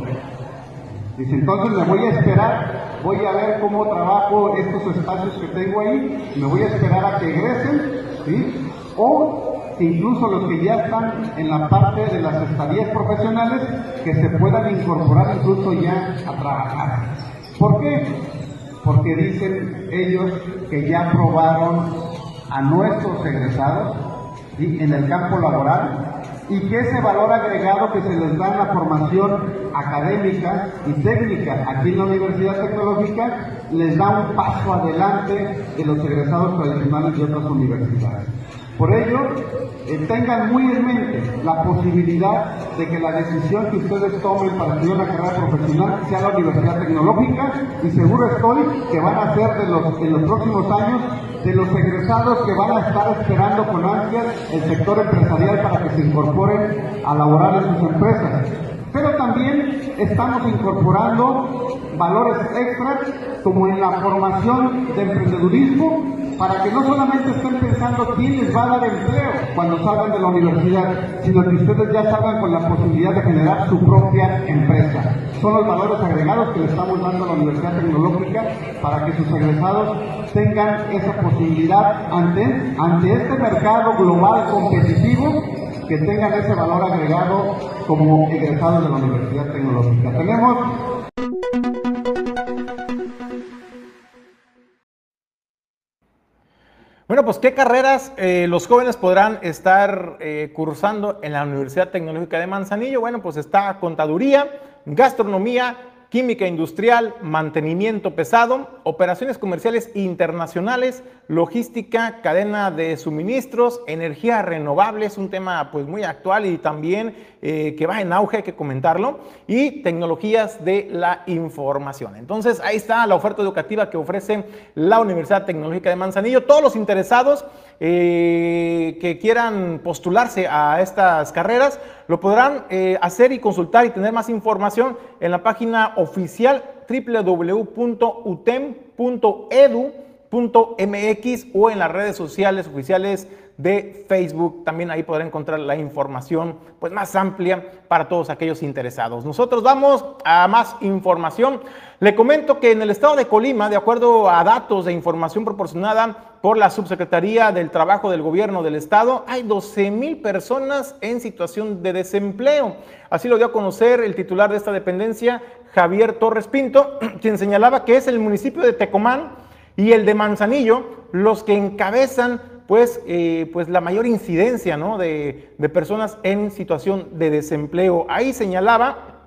Dice, entonces me voy a esperar, voy a ver cómo trabajo estos espacios que tengo ahí, me voy a esperar a que egresen. O incluso los que ya están en la parte de las estadías profesionales, que se puedan incorporar incluso ya a trabajar. ¿Por qué? Porque dicen ellos que ya probaron a nuestros egresados en el campo laboral y que ese valor agregado que se les da en la formación académica y técnica aquí en la Universidad Tecnológica les da un paso adelante de los egresados tradicionales de otras universidades. Por ello, tengan muy en mente la posibilidad de que la decisión que ustedes tomen para estudiar una carrera profesional sea la universidad tecnológica y seguro estoy que van a ser de los, en los próximos años de los egresados que van a estar esperando con ansias el sector empresarial para que se incorporen a laborar en sus empresas. Pero también estamos incorporando valores extras como en la formación de emprendedurismo para que no solamente estén pensando quién les va a dar empleo cuando salgan de la universidad, sino que ustedes ya salgan con la posibilidad de generar su propia empresa. Son los valores agregados que le estamos dando a la Universidad Tecnológica para que sus egresados tengan esa posibilidad ante, ante este mercado global competitivo que tengan ese valor agregado como egresados de la Universidad Tecnológica. Tenemos Bueno, pues qué carreras eh, los jóvenes podrán estar eh, cursando en la Universidad Tecnológica de Manzanillo. Bueno, pues está contaduría, gastronomía, química industrial, mantenimiento pesado, operaciones comerciales internacionales, logística, cadena de suministros, energía renovable, es un tema pues muy actual y también eh, que va en auge, hay que comentarlo, y tecnologías de la información. Entonces ahí está la oferta educativa que ofrece la Universidad Tecnológica de Manzanillo. Todos los interesados eh, que quieran postularse a estas carreras lo podrán eh, hacer y consultar y tener más información en la página oficial www.utem.edu.mx o en las redes sociales oficiales de Facebook. También ahí podrán encontrar la información pues, más amplia para todos aquellos interesados. Nosotros vamos a más información. Le comento que en el estado de Colima, de acuerdo a datos de información proporcionada por la Subsecretaría del Trabajo del Gobierno del Estado, hay 12 mil personas en situación de desempleo. Así lo dio a conocer el titular de esta dependencia, Javier Torres Pinto, quien señalaba que es el municipio de Tecomán y el de Manzanillo los que encabezan pues, eh, pues la mayor incidencia ¿no? de, de personas en situación de desempleo. Ahí señalaba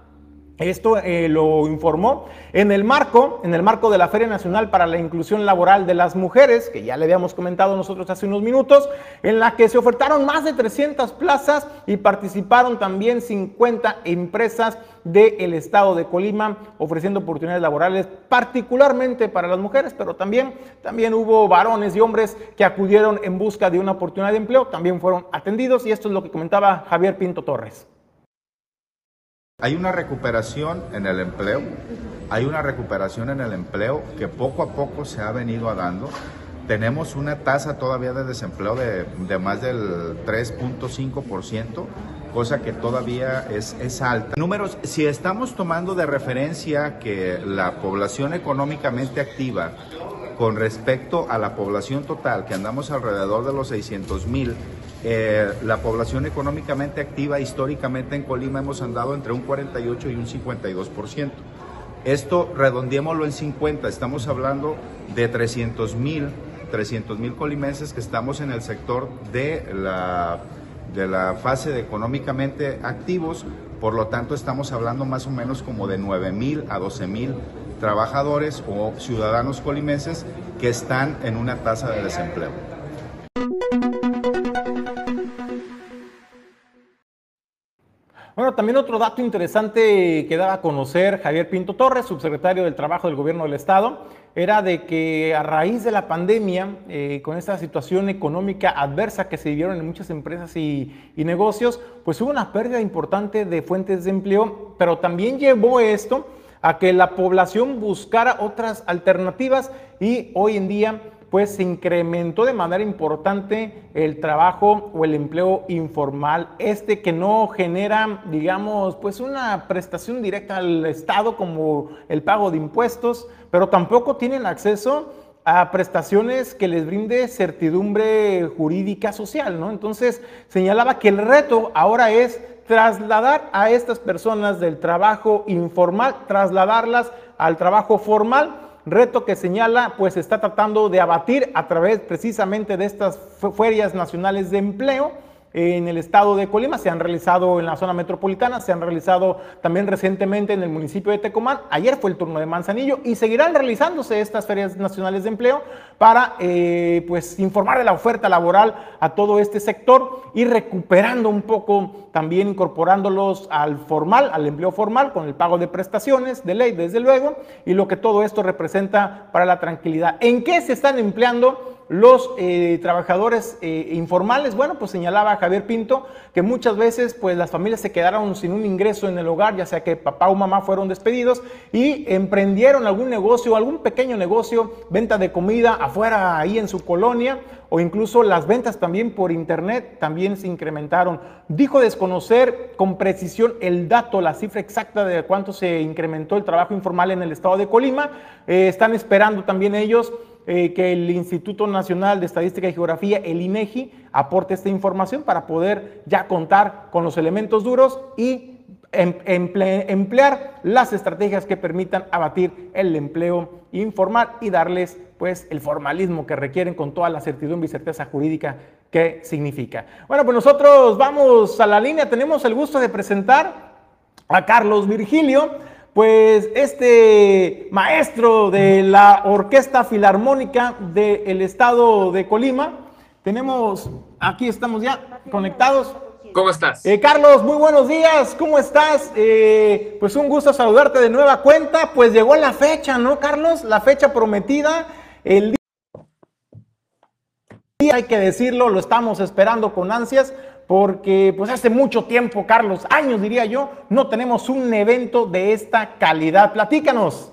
Esto eh, lo informó en el marco, en el marco de la Feria Nacional para la Inclusión Laboral de las Mujeres, que ya le habíamos comentado nosotros hace unos minutos, en la que se ofertaron más de 300 plazas y participaron también 50 empresas del estado de Colima ofreciendo oportunidades laborales particularmente para las mujeres, pero también, también hubo varones y hombres que acudieron en busca de una oportunidad de empleo, también fueron atendidos y esto es lo que comentaba Javier Pinto Torres. Hay una recuperación en el empleo, hay una recuperación en el empleo que poco a poco se ha venido dando. Tenemos una tasa todavía de desempleo de, más del 3.5%, cosa que todavía es, es alta. Números, si estamos tomando de referencia que la población económicamente activa con respecto a la población total, que andamos alrededor de los 600 mil, eh, la población económicamente activa históricamente en Colima hemos andado entre un 48 y un 52%. Esto redondeémoslo en 50, estamos hablando de 300 mil 300 mil colimenses que estamos en el sector de la, de la fase de económicamente activos, por lo tanto estamos hablando más o menos como de 9 mil a 12 mil trabajadores o ciudadanos colimenses que están en una tasa de desempleo. Bueno, también otro dato interesante que daba a conocer Javier Pinto Torres, subsecretario del Trabajo del Gobierno del Estado, era de que a raíz de la pandemia, eh, con esta situación económica adversa que se vivieron en muchas empresas y, y negocios, pues hubo una pérdida importante de fuentes de empleo, pero también llevó esto a que la población buscara otras alternativas y hoy en día pues se incrementó de manera importante el trabajo o el empleo informal, este que no genera, digamos, pues una prestación directa al Estado como el pago de impuestos, pero tampoco tienen acceso a prestaciones que les brinde certidumbre jurídica social, ¿no? Entonces señalaba que el reto ahora es trasladar a estas personas del trabajo informal, trasladarlas al trabajo formal reto que señala, pues está tratando de abatir a través precisamente de estas ferias nacionales de empleo en el estado de Colima, se han realizado en la zona metropolitana, se han realizado también recientemente en el municipio de Tecomán, ayer fue el turno de Manzanillo y seguirán realizándose estas ferias nacionales de empleo para eh, pues informar de la oferta laboral a todo este sector y recuperando un poco también incorporándolos al formal, al empleo formal con el pago de prestaciones de ley desde luego y lo que todo esto representa para la tranquilidad. ¿En qué se están empleando? Los eh, trabajadores eh, informales, bueno, pues señalaba Javier Pinto que muchas veces pues las familias se quedaron sin un ingreso en el hogar, ya sea que papá o mamá fueron despedidos y emprendieron algún negocio, algún pequeño negocio, venta de comida afuera ahí en su colonia o incluso las ventas también por internet también se incrementaron. Dijo desconocer con precisión el dato, la cifra exacta de cuánto se incrementó el trabajo informal en el estado de Colima. Eh, están esperando también ellos eh, que el Instituto Nacional de Estadística y Geografía, el INEGI, aporte esta información para poder ya contar con los elementos duros y em, emplear las estrategias que permitan abatir el empleo informal y darles pues el formalismo que requieren con toda la certidumbre y certeza jurídica que significa. Bueno, pues nosotros vamos a la línea, tenemos el gusto de presentar a Carlos Virgilio pues este maestro de la Orquesta Filarmónica del Estado de Colima, tenemos, aquí estamos ya conectados. ¿Cómo estás? Eh, Carlos, muy buenos días, ¿cómo estás? Eh, pues un gusto saludarte de nueva cuenta, pues llegó la fecha, ¿no, Carlos? La fecha prometida, el día, hay que decirlo, lo estamos esperando con ansias porque pues hace mucho tiempo, Carlos, años diría yo, no tenemos un evento de esta calidad. Platícanos.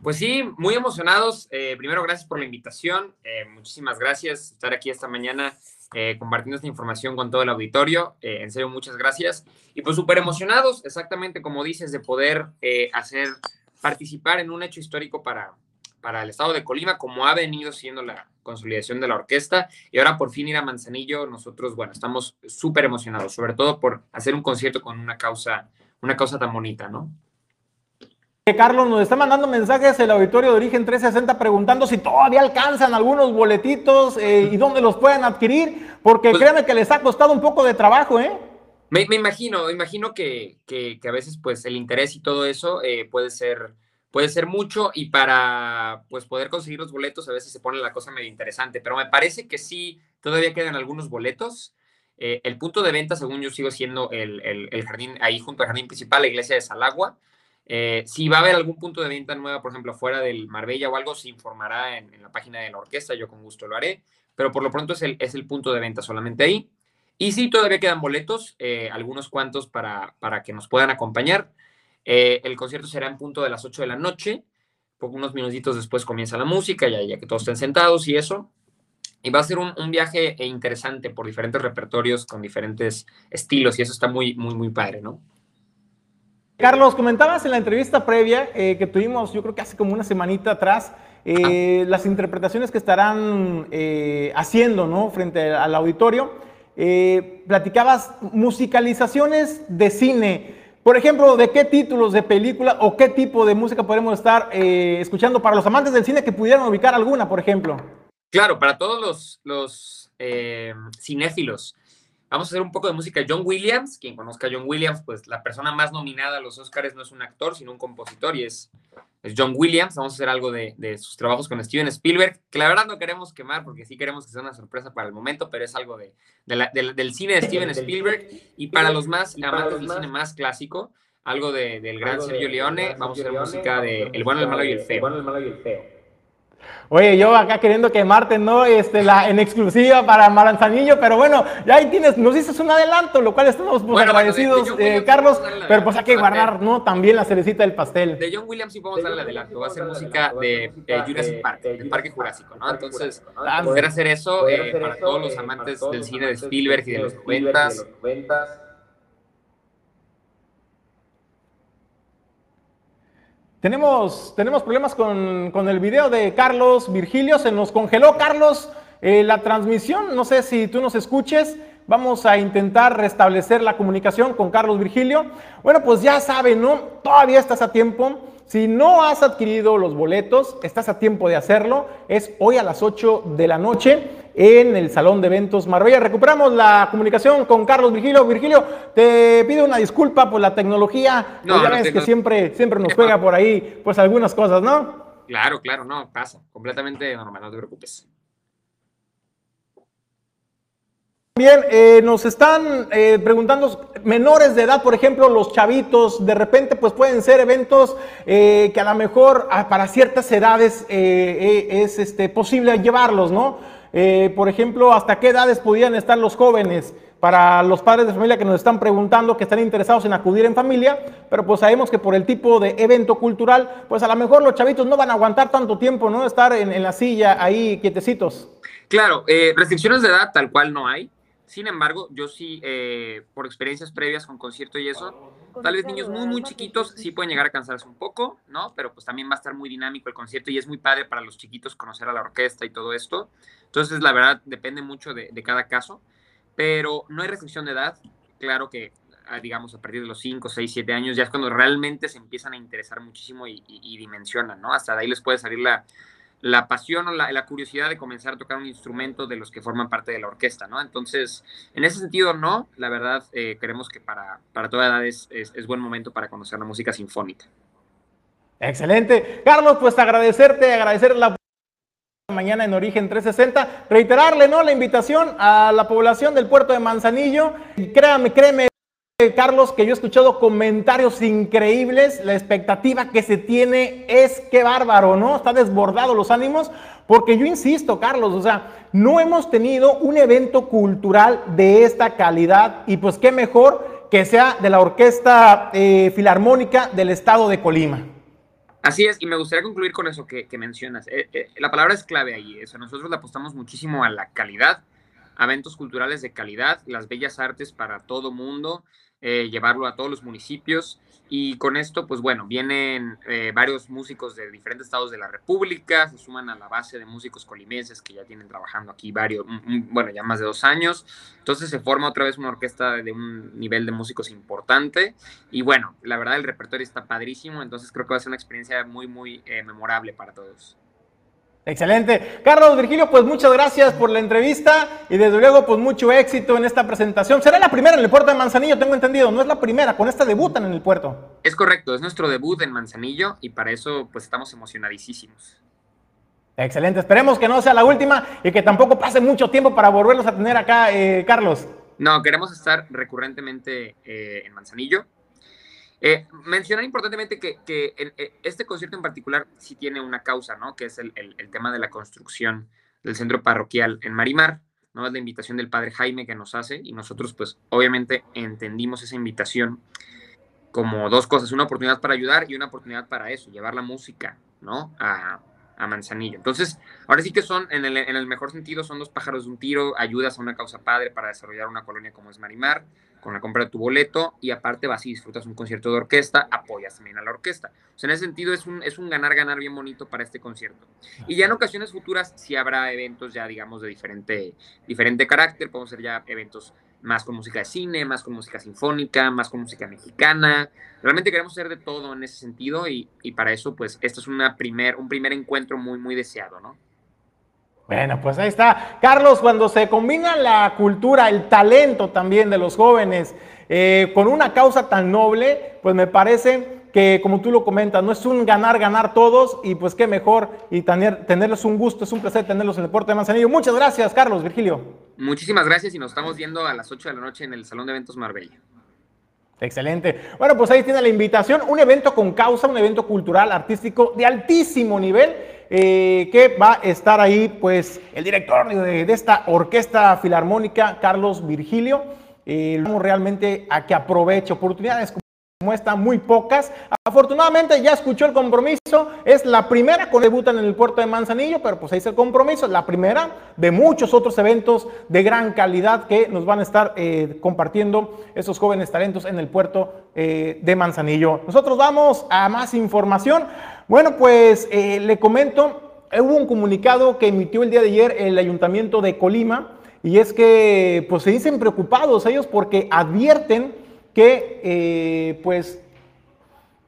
Pues sí, muy emocionados. Eh, primero, gracias por la invitación. Eh, muchísimas gracias estar aquí esta mañana eh, compartiendo esta información con todo el auditorio. en serio, muchas gracias. Y pues súper emocionados, exactamente como dices, de poder hacer, participar en un hecho histórico para, para el estado de Colima, como ha venido siendo la consolidación de la orquesta. Y ahora por fin ir a Manzanillo, nosotros, bueno, estamos súper emocionados, sobre todo por hacer un concierto con una causa, una causa tan bonita, ¿no? Carlos nos está mandando mensajes el auditorio de Origen 360 preguntando si todavía alcanzan algunos boletitos eh, y dónde los pueden adquirir, porque pues créanme que les ha costado un poco de trabajo, ¿eh? Me, imagino, me imagino que, que, a veces pues el interés y todo eso eh, puede ser puede ser mucho y para pues poder conseguir los boletos a veces se pone la cosa medio interesante, pero me parece que sí, todavía quedan algunos boletos. Eh, el punto de venta, según yo, sigo siendo el, el, jardín, ahí junto al jardín principal, la iglesia de Salagua. Eh, si va a haber algún punto de venta nueva, por ejemplo, fuera del Marbella o algo, se informará en, la página de la orquesta, yo con gusto lo haré, pero por lo pronto es el, es el punto de venta solamente ahí. Y sí, todavía quedan boletos, eh, algunos cuantos para, para que nos puedan acompañar. Eh, el concierto será en punto de las 8 de la noche. unos minutitos después comienza la música, ya, ya que todos estén sentados y eso. Y va a ser un, viaje interesante por diferentes repertorios con diferentes estilos y eso está muy, muy, muy padre, ¿no? Carlos, comentabas en la entrevista previa eh, que tuvimos, yo creo que hace como una semanita atrás, eh, las interpretaciones que estarán haciendo, ¿no? Frente al auditorio. platicabas musicalizaciones de cine. Por ejemplo, ¿de qué títulos de película o qué tipo de música podemos estar eh, escuchando para los amantes del cine que pudieran ubicar alguna, por ejemplo? Claro, para todos los, eh, cinéfilos. Vamos a hacer un poco de música. John Williams, quien conozca a John Williams, pues la persona más nominada a los Oscars no es un actor, sino un compositor y es es John Williams. Vamos a hacer algo de, sus trabajos con Steven Spielberg, que la verdad no queremos quemar porque sí queremos que sea una sorpresa para el momento, pero es algo de, del cine de Steven Spielberg. Y para los más amantes del cine más clásico, algo del gran Sergio Leone, vamos a hacer música de El bueno, el malo y el feo. Oye, yo acá queriendo quemarte, ¿no? Este, la, en exclusiva para Maranzanillo, pero bueno, ya ahí tienes, nos dices un adelanto, lo cual estamos pues, agradecidos, eh, Carlos, pero pues hay que guardar, ¿no? También la cerecita del pastel. De John Williams sí podemos darle adelanto, va a ser música de, Jurassic Park, del Parque Jurásico, ¿no? Entonces, poder hacer eso eh, para todos los amantes del cine de Spielberg y de los noventas Tenemos, tenemos problemas con, con, el video de Carlos Virgilio. Se nos congeló, Carlos, eh, la transmisión. No sé si tú nos escuches. Vamos a intentar restablecer la comunicación con Carlos Virgilio. Bueno, pues ya saben, ¿no? Todavía estás a tiempo. Si no has adquirido los boletos, estás a tiempo de hacerlo. Es hoy a las 8 de la noche en el Salón de Eventos Marbella. Recuperamos la comunicación con Carlos Virgilio. Virgilio, te pido una disculpa por la tecnología. No, ya ves que siempre, siempre nos juega por ahí pues algunas cosas, ¿no? Claro, claro, no, pasa. Completamente normal, no te preocupes. Bien, eh, nos están eh, preguntando, menores de edad, por ejemplo, los chavitos, de repente pues pueden ser eventos eh, que a lo mejor ah, para ciertas edades es este, posible llevarlos, ¿no? por ejemplo, ¿hasta qué edades podían estar los jóvenes? Para los padres de familia que nos están preguntando, que están interesados en acudir en familia, pero pues sabemos que por el tipo de evento cultural, pues a lo mejor los chavitos no van a aguantar tanto tiempo, ¿no? Estar en, en la silla ahí quietecitos. Claro, restricciones de edad tal cual no hay. Sin embargo, yo sí, eh, por experiencias previas con concierto y eso, tal vez niños muy, muy chiquitos sí pueden llegar a cansarse un poco, ¿no? Pero pues también va a estar muy dinámico el concierto y es muy padre para los chiquitos conocer a la orquesta y todo esto. Entonces, la verdad, depende mucho de, cada caso, pero no hay restricción de edad. Claro que, ah, digamos, a partir de los 5, 6, 7 años ya es cuando realmente se empiezan a interesar muchísimo y, y dimensionan, ¿no? Hasta de ahí les puede salir la, la pasión o la, curiosidad de comenzar a tocar un instrumento de los que forman parte de la orquesta, ¿no? Entonces, en ese sentido, no, la verdad, eh, creemos que para, para toda edad es, es, buen momento para conocer la música sinfónica. Excelente. Carlos, pues agradecerte, agradecer la mañana en Origen 360, reiterarle, ¿no? La invitación a la población del puerto de Manzanillo. Créame, créeme, Carlos, que yo he escuchado comentarios increíbles, la expectativa que se tiene es que bárbaro, ¿no? Está desbordado los ánimos, porque yo insisto, Carlos, o sea, no hemos tenido un evento cultural de esta calidad y pues qué mejor que sea de la Orquesta eh, Filarmónica del Estado de Colima. Así es, y me gustaría concluir con eso que, mencionas. Eh, eh, la palabra es clave ahí, eso. nosotros le apostamos muchísimo a la calidad, a eventos culturales de calidad, las bellas artes para todo mundo. Eh, llevarlo a todos los municipios. Y con esto, pues bueno, vienen eh, varios músicos de diferentes estados de la República, se suman a la base de músicos colimenses que ya tienen trabajando aquí varios, bueno, ya más de dos años. Entonces se forma otra vez una orquesta de un nivel de músicos importante. Y bueno, la verdad el repertorio está padrísimo, entonces creo que va a ser una experiencia muy, muy eh, memorable para todos. Excelente. Carlos Virgilio, pues muchas gracias por la entrevista y desde luego pues mucho éxito en esta presentación. Será la primera en el puerto de Manzanillo, tengo entendido, no es la primera, con esta debutan en el puerto. Es correcto, es nuestro debut en Manzanillo y para eso pues estamos emocionadísimos. Excelente, esperemos que no sea la última y que tampoco pase mucho tiempo para volverlos a tener acá, eh, Carlos. No, queremos estar recurrentemente eh, en Manzanillo. Eh, mencionar importantemente que, eh, este concierto en particular sí tiene una causa, ¿no? Que es el, tema de la construcción del centro parroquial en Marimar, ¿no? Es la invitación del padre Jaime que nos hace y nosotros, pues, obviamente entendimos esa invitación como dos cosas, una oportunidad para ayudar y una oportunidad para eso, llevar la música, ¿no? A Manzanillo. Entonces, ahora sí que son, en el, en el, mejor sentido, son dos pájaros de un tiro, ayudas a una causa padre para desarrollar una colonia como es Marimar, con la compra de tu boleto, y aparte vas y disfrutas un concierto de orquesta, apoyas también a la orquesta. O sea, en ese sentido es un, es un ganar-ganar bien bonito para este concierto. Y ya en ocasiones futuras sí habrá eventos ya, digamos, de diferente, diferente carácter, podemos ser ya eventos más con música de cine, más con música sinfónica, más con música mexicana. Realmente queremos hacer de todo en ese sentido y, para eso, pues, esto es una primer, un primer encuentro muy, muy deseado, ¿no? Bueno, pues ahí está. Carlos, cuando se combina la cultura, el talento también de los jóvenes eh, con una causa tan noble, pues me parece que como tú lo comentas, no es un ganar, ganar todos y pues qué mejor y tener, tenerlos un gusto, es un placer tenerlos en el puerto de Manzanillo. Muchas gracias, Carlos, Virgilio. Muchísimas gracias y nos estamos viendo a las 8 de la noche en el Salón de Eventos Marbella. Excelente. Bueno, pues ahí tiene la invitación, un evento con causa, un evento cultural, artístico de altísimo nivel, eh, que va a estar ahí, pues, el director de, esta orquesta filarmónica, Carlos Virgilio. Eh, vamos realmente a que aproveche oportunidades muestra muy pocas. Afortunadamente ya escuchó el compromiso, es la primera con debutan en el puerto de Manzanillo, pero pues ahí es el compromiso, la primera de muchos otros eventos de gran calidad que nos van a estar eh, compartiendo esos jóvenes talentos en el puerto eh, de Manzanillo. Nosotros vamos a más información. Bueno, pues eh, le comento, hubo un comunicado que emitió el día de ayer el ayuntamiento de Colima y es que pues se dicen preocupados ellos porque advierten que eh, pues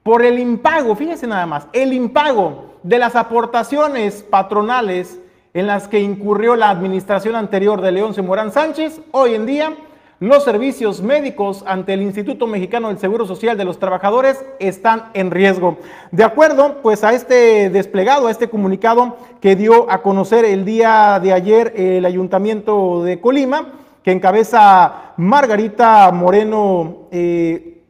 por el impago, fíjense nada más, el impago de las aportaciones patronales en las que incurrió la administración anterior de León Morán Sánchez, hoy en día los servicios médicos ante el Instituto Mexicano del Seguro Social de los Trabajadores están en riesgo. De acuerdo, pues a este desplegado, a este comunicado que dio a conocer el día de ayer el Ayuntamiento de Colima, que encabeza Margarita Moreno eh,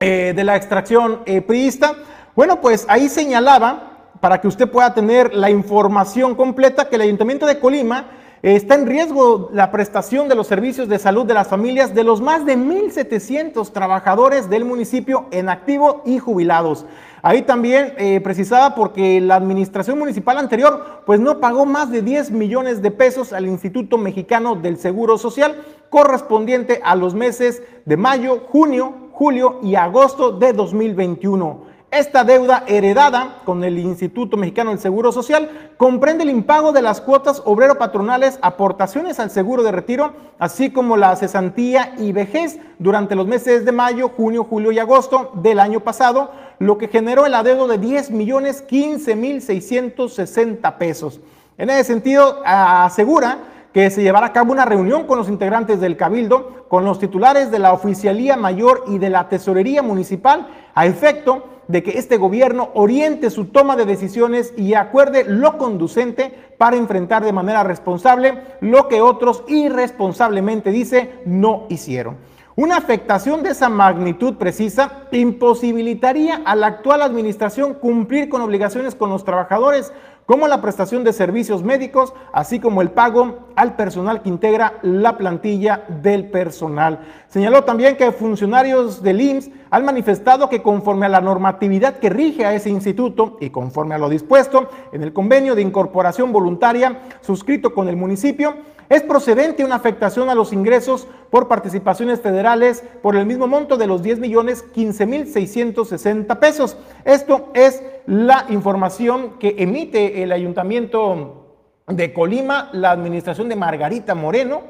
eh, de la extracción eh, priista. Bueno, pues ahí señalaba, para que usted pueda tener la información completa, que el Ayuntamiento de Colima está en riesgo la prestación de los servicios de salud de las familias de los más de 1.700 trabajadores del municipio en activo y jubilados. Ahí también eh, precisaba porque la administración municipal anterior pues no pagó más de 10 millones de pesos al Instituto Mexicano del Seguro Social correspondiente a los meses de mayo, junio, julio y agosto de 2021. Esta deuda heredada con el Instituto Mexicano del Seguro Social comprende el impago de las cuotas obrero-patronales, aportaciones al seguro de retiro, así como la cesantía y vejez durante los meses de mayo, junio, julio y agosto del año pasado, lo que generó el adeudo de 10 millones 15 mil 660 pesos. En ese sentido, asegura que se llevará a cabo una reunión con los integrantes del Cabildo, con los titulares de la Oficialía Mayor y de la Tesorería Municipal, a efecto de que este gobierno oriente su toma de decisiones y acuerde lo conducente para enfrentar de manera responsable lo que otros irresponsablemente, dice, no hicieron. Una afectación de esa magnitud precisa imposibilitaría a la actual administración cumplir con obligaciones con los trabajadores, como la prestación de servicios médicos, así como el pago al personal que integra la plantilla del personal. Señaló también que funcionarios del IMSS han manifestado que conforme a la normatividad que rige a ese instituto y conforme a lo dispuesto en el convenio de incorporación voluntaria suscrito con el municipio, es procedente una afectación a los ingresos por participaciones federales por el mismo monto de los 10 millones 15 mil 660 pesos. Esto es la información que emite el ayuntamiento de Colima, la administración de Margarita Moreno.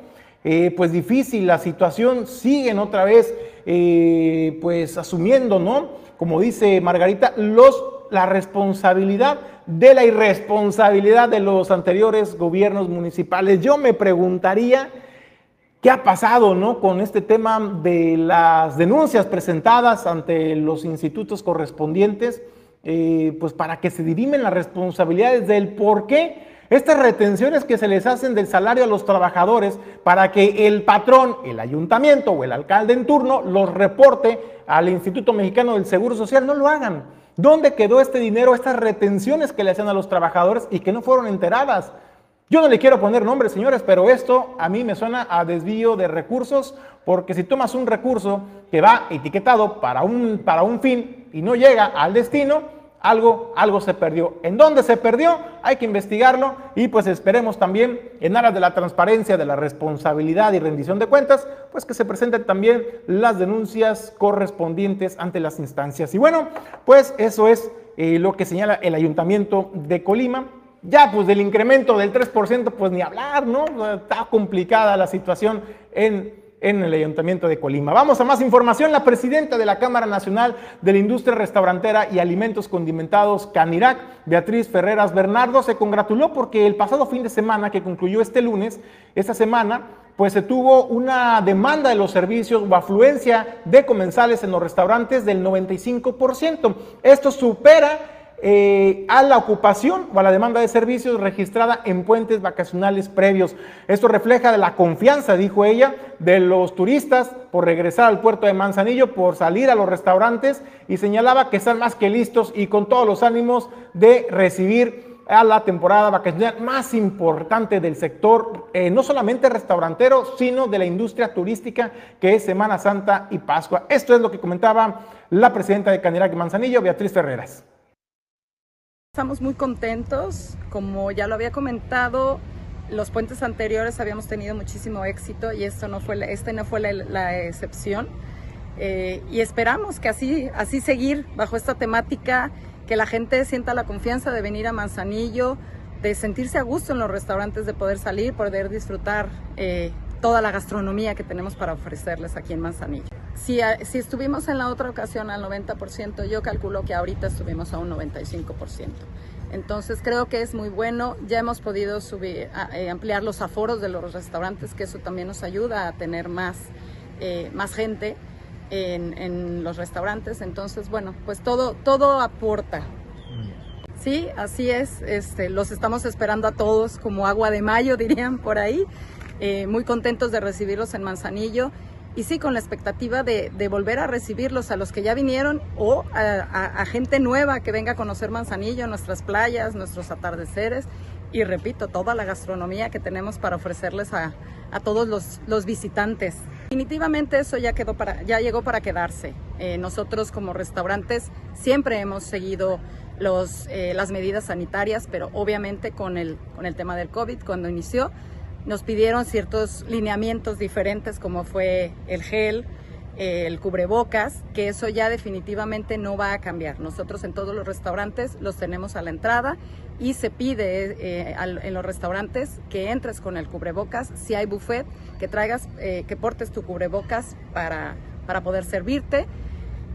Eh, pues difícil la situación, siguen otra vez eh, pues asumiendo, ¿no? Como dice Margarita, los la responsabilidad de la irresponsabilidad de los anteriores gobiernos municipales. Yo me preguntaría qué ha pasado ¿no? con este tema de las denuncias presentadas ante los institutos correspondientes, eh, pues para que se dirimen las responsabilidades del por qué estas retenciones que se les hacen del salario a los trabajadores para que el patrón, el ayuntamiento o el alcalde en turno los reporte al Instituto Mexicano del Seguro Social, no lo hagan. ¿Dónde quedó este dinero, estas retenciones que le hacían a los trabajadores y que no fueron enteradas? Yo no le quiero poner nombres, señores, pero esto a mí me suena a desvío de recursos, porque si tomas un recurso que va etiquetado para un, para un fin y no llega al destino, algo, algo se perdió. ¿En dónde se perdió? Hay que investigarlo y pues esperemos también en aras de la transparencia, de la responsabilidad y rendición de cuentas, pues que se presenten también las denuncias correspondientes ante las instancias. Y bueno, pues eso es eh, lo que señala el ayuntamiento de Colima. Ya pues del incremento del 3%, pues ni hablar, ¿no? Está complicada la situación en en el Ayuntamiento de Colima. Vamos a más información. La presidenta de la Cámara Nacional de la Industria Restaurantera y Alimentos Condimentados, Canirac, Beatriz Ferreras Bernardo, se congratuló porque el pasado fin de semana, que concluyó este lunes, esta semana, pues se tuvo una demanda de los servicios o afluencia de comensales en los restaurantes del 95%. Esto supera eh, a la ocupación o a la demanda de servicios registrada en puentes vacacionales previos. Esto refleja la confianza, dijo ella, de los turistas por regresar al puerto de Manzanillo, por salir a los restaurantes y señalaba que están más que listos y con todos los ánimos de recibir a la temporada vacacional más importante del sector, eh, no solamente restaurantero, sino de la industria turística, que es Semana Santa y Pascua. Esto es lo que comentaba la presidenta de Canirac Manzanillo, Beatriz Ferreras. Estamos muy contentos, como ya lo había comentado, los puentes anteriores habíamos tenido muchísimo éxito y esto no fue, este no fue la, excepción. Eh, y esperamos que así, así seguir bajo esta temática, que la gente sienta la confianza de venir a Manzanillo, de sentirse a gusto en los restaurantes, de poder salir, poder disfrutar eh, toda la gastronomía que tenemos para ofrecerles aquí en Manzanillo. Si, si estuvimos en la otra ocasión al 90%, yo calculo que ahorita estuvimos a un 95%. Entonces creo que es muy bueno. Ya hemos podido subir, eh, ampliar los aforos de los restaurantes, que eso también nos ayuda a tener más, eh, más gente en, en, los restaurantes. Entonces, bueno, pues todo, todo aporta. Sí, así es. Este, los estamos esperando a todos como agua de mayo, dirían por ahí. Eh, muy contentos de recibirlos en Manzanillo y sí con la expectativa de, volver a recibirlos a los que ya vinieron o a, gente nueva que venga a conocer Manzanillo, nuestras playas, nuestros atardeceres y repito, toda la gastronomía que tenemos para ofrecerles a, todos los, visitantes. Definitivamente eso ya, quedó para, ya llegó para quedarse. Eh, nosotros como restaurantes siempre hemos seguido los, eh, las medidas sanitarias, pero obviamente con el, con el tema del COVID cuando inició nos pidieron ciertos lineamientos diferentes como fue el gel, el cubrebocas, que eso ya definitivamente no va a cambiar. Nosotros en todos los restaurantes los tenemos a la entrada y se pide eh, en los restaurantes que entres con el cubrebocas, si hay buffet, que traigas, eh, que portes tu cubrebocas para, para poder servirte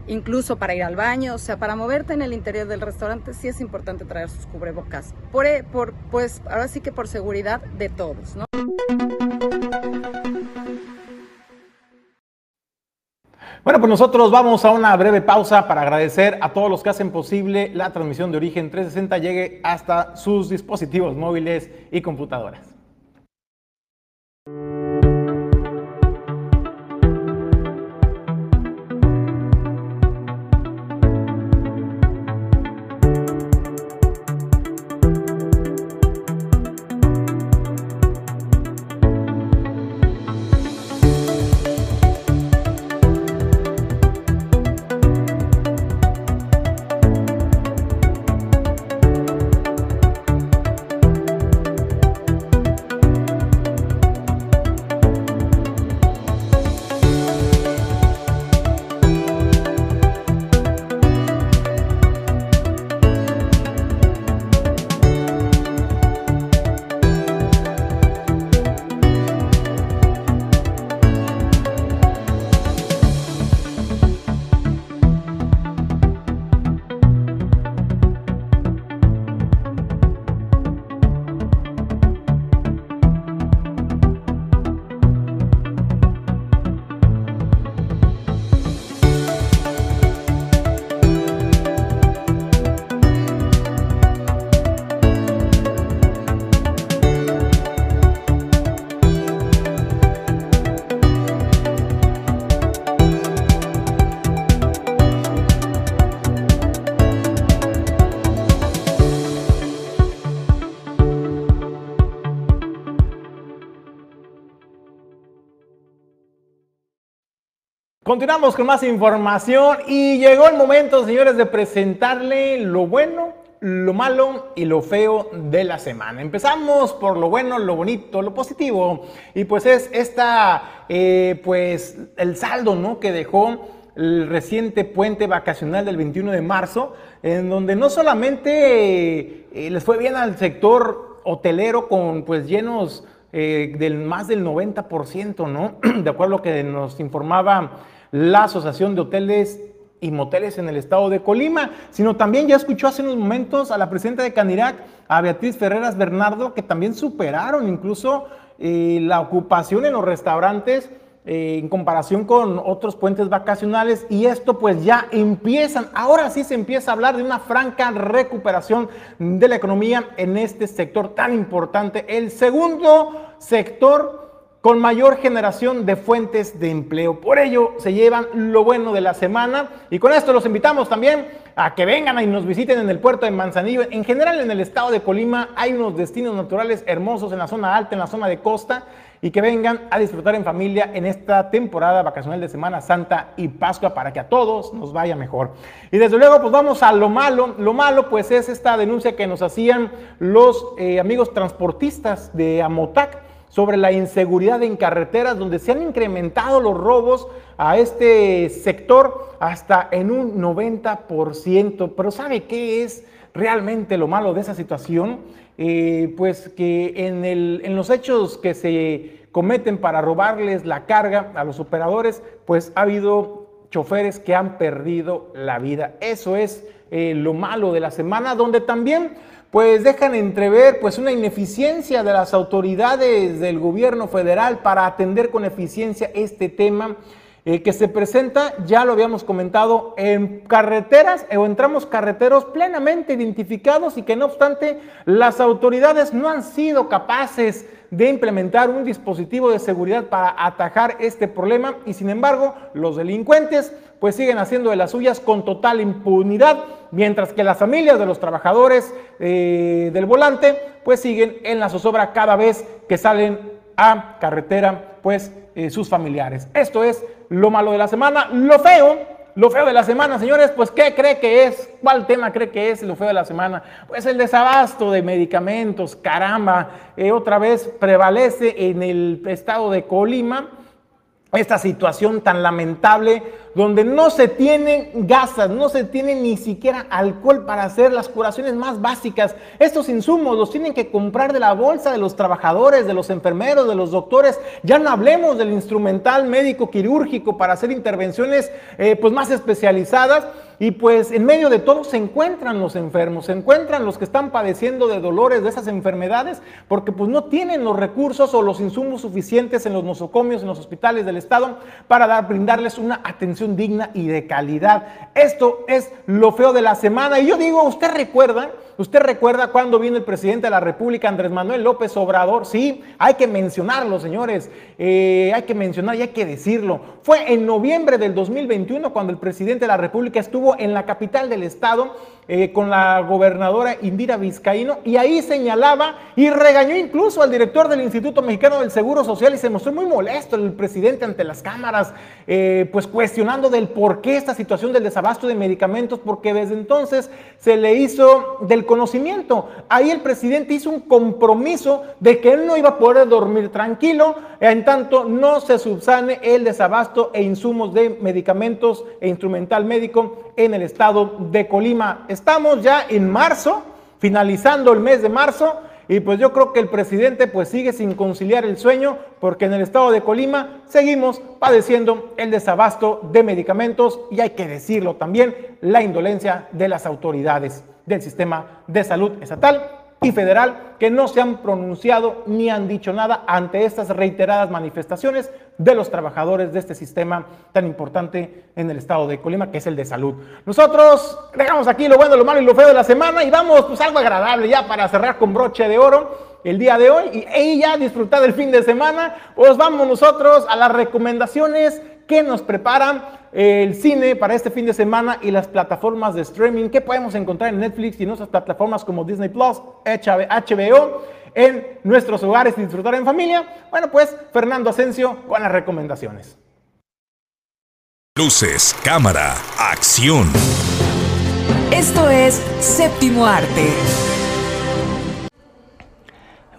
incluso para ir al baño, o sea, para moverte en el interior del restaurante sí es importante traer sus cubrebocas. Por, eh, por pues ahora sí que por seguridad de todos, ¿no? Bueno, pues nosotros vamos a una breve pausa para agradecer a todos los que hacen posible la transmisión de Origen 360 llegue hasta sus dispositivos móviles y computadoras. Continuamos con más información y llegó el momento, señores, de presentarle lo bueno, lo malo y lo feo de la semana. Empezamos por lo bueno, lo bonito, lo positivo y pues es esta, eh, pues el saldo, ¿no? Que dejó el reciente puente vacacional del 21 de marzo, en donde no solamente eh, les fue bien al sector hotelero con pues llenos eh, del más del 90%, ¿no? De acuerdo a lo que nos informaba la Asociación de Hoteles y Moteles en el estado de Colima, sino también ya escuchó hace unos momentos a la presidenta de Canirac, a Beatriz Ferreras Bernardo, que también superaron incluso eh, la ocupación en los restaurantes eh, en comparación con otros puentes vacacionales y esto pues ya empiezan, ahora sí se empieza a hablar de una franca recuperación de la economía en este sector tan importante, el segundo sector con mayor generación de fuentes de empleo. Por ello se llevan lo bueno de la semana y con esto los invitamos también a que vengan y nos visiten en el puerto de Manzanillo. En general en el estado de Colima hay unos destinos naturales hermosos en la zona alta, en la zona de costa y que vengan a disfrutar en familia en esta temporada vacacional de Semana Santa y Pascua para que a todos nos vaya mejor. Y desde luego pues vamos a lo malo. Lo malo pues es esta denuncia que nos hacían los eh, amigos transportistas de Amotac sobre la inseguridad en carreteras, donde se han incrementado los robos a este sector hasta en un 90%. Pero ¿sabe qué es realmente lo malo de esa situación? Eh, pues que en, en los hechos que se cometen para robarles la carga a los operadores, pues ha habido choferes que han perdido la vida. Eso es eh, lo malo de la semana, donde también pues dejan entrever pues una ineficiencia de las autoridades del gobierno federal para atender con eficiencia este tema eh, que se presenta, ya lo habíamos comentado, en carreteras o en tramos carreteros plenamente identificados y que no obstante las autoridades no han sido capaces de implementar un dispositivo de seguridad para atajar este problema y sin embargo los delincuentes pues siguen haciendo de las suyas con total impunidad, mientras que las familias de los trabajadores eh, del volante pues siguen en la zozobra cada vez que salen a carretera pues eh, sus familiares. Esto es lo malo de la semana. Lo feo, lo feo de la semana, señores, pues ¿qué cree que es? ¿Cuál tema cree que es lo feo de la semana? Pues el desabasto de medicamentos, caramba, eh, otra vez prevalece en el estado de Colima esta situación tan lamentable donde no se tienen gasas, no se tiene ni siquiera alcohol para hacer las curaciones más básicas. Estos insumos los tienen que comprar de la bolsa de los trabajadores, de los enfermeros, de los doctores. Ya no hablemos del instrumental médico quirúrgico para hacer intervenciones eh, pues más especializadas. Y pues en medio de todo se encuentran los enfermos, se encuentran los que están padeciendo de dolores de esas enfermedades porque pues no tienen los recursos o los insumos suficientes en los nosocomios, en los hospitales del estado para dar, brindarles una atención digna y de calidad. Esto es lo feo de la semana. Y yo digo, ¿usted recuerda? ¿Usted recuerda cuando vino el presidente de la República, Andrés Manuel López Obrador? Sí, hay que mencionarlo, señores. Eh, hay que mencionar y hay que decirlo. Fue en noviembre del 2021 cuando el presidente de la República estuvo en la capital del estado eh, con la gobernadora Indira Vizcaíno y ahí señalaba y regañó incluso al director del Instituto Mexicano del Seguro Social y se mostró muy molesto el presidente ante las cámaras, eh, pues cuestionando del por qué esta situación del desabasto de medicamentos, porque desde entonces se le hizo del conocimiento. Ahí el presidente hizo un compromiso de que él no iba a poder dormir tranquilo en tanto no se subsane el desabasto e insumos de medicamentos e instrumental médico en el estado de Colima. Estamos ya en marzo, finalizando el mes de marzo, y pues yo creo que el presidente pues sigue sin conciliar el sueño porque en el estado de Colima seguimos padeciendo el desabasto de medicamentos y hay que decirlo también, la indolencia de las autoridades del sistema de salud estatal y federal que no se han pronunciado ni han dicho nada ante estas reiteradas manifestaciones de los trabajadores de este sistema tan importante en el estado de Colima, que es el de salud. Nosotros dejamos aquí lo bueno, lo malo y lo feo de la semana y vamos pues algo agradable ya para cerrar con broche de oro el día de hoy y, ya disfrutar del fin de semana. Os vamos nosotros a las recomendaciones que nos preparan el cine para este fin de semana y las plataformas de streaming que podemos encontrar en Netflix y en otras plataformas como Disney Plus, HBO, en nuestros hogares y disfrutar en familia. Bueno, pues Fernando Asensio con las recomendaciones. Luces, cámara, acción. Esto es Séptimo Arte.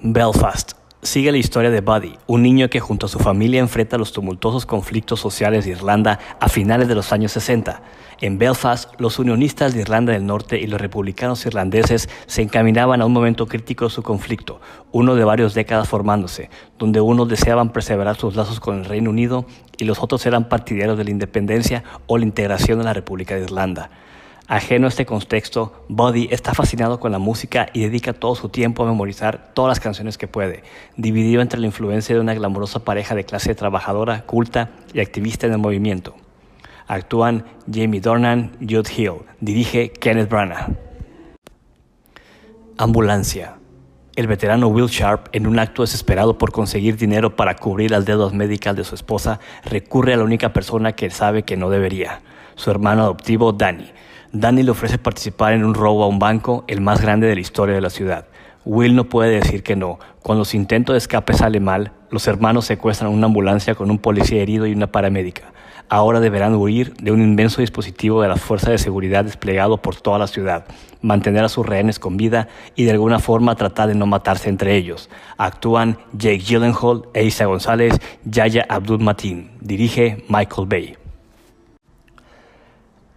Belfast. Sigue la historia de Buddy, un niño que junto a su familia enfrenta los tumultuosos conflictos sociales de Irlanda a finales de los años 60. En Belfast, los unionistas de Irlanda del Norte y los republicanos irlandeses se encaminaban a un momento crítico de su conflicto, uno de varias décadas formándose, donde unos deseaban perseverar sus lazos con el Reino Unido y los otros eran partidarios de la independencia o la integración de la República de Irlanda. Ajeno a este contexto, Buddy está fascinado con la música y dedica todo su tiempo a memorizar todas las canciones que puede, dividido entre la influencia de una glamurosa pareja de clase trabajadora, culta y activista en el movimiento. Actúan Jamie Dornan, Jude Hill, dirige Kenneth Branagh. Ambulancia. El veterano Will Sharp, en un acto desesperado por conseguir dinero para cubrir las deudas médicas de su esposa, recurre a la única persona que sabe que no debería, su hermano adoptivo Danny, Danny le ofrece participar en un robo a un banco, el más grande de la historia de la ciudad. Will no puede decir que no. Cuando su intento de escape sale mal, los hermanos secuestran una ambulancia con un policía herido y una paramédica. Ahora deberán huir de un inmenso dispositivo de la fuerza de seguridad desplegado por toda la ciudad, mantener a sus rehenes con vida y de alguna forma tratar de no matarse entre ellos. Actúan Jake Gyllenhaal e Isa González, Yaya Abdul Matin. Dirige Michael Bay.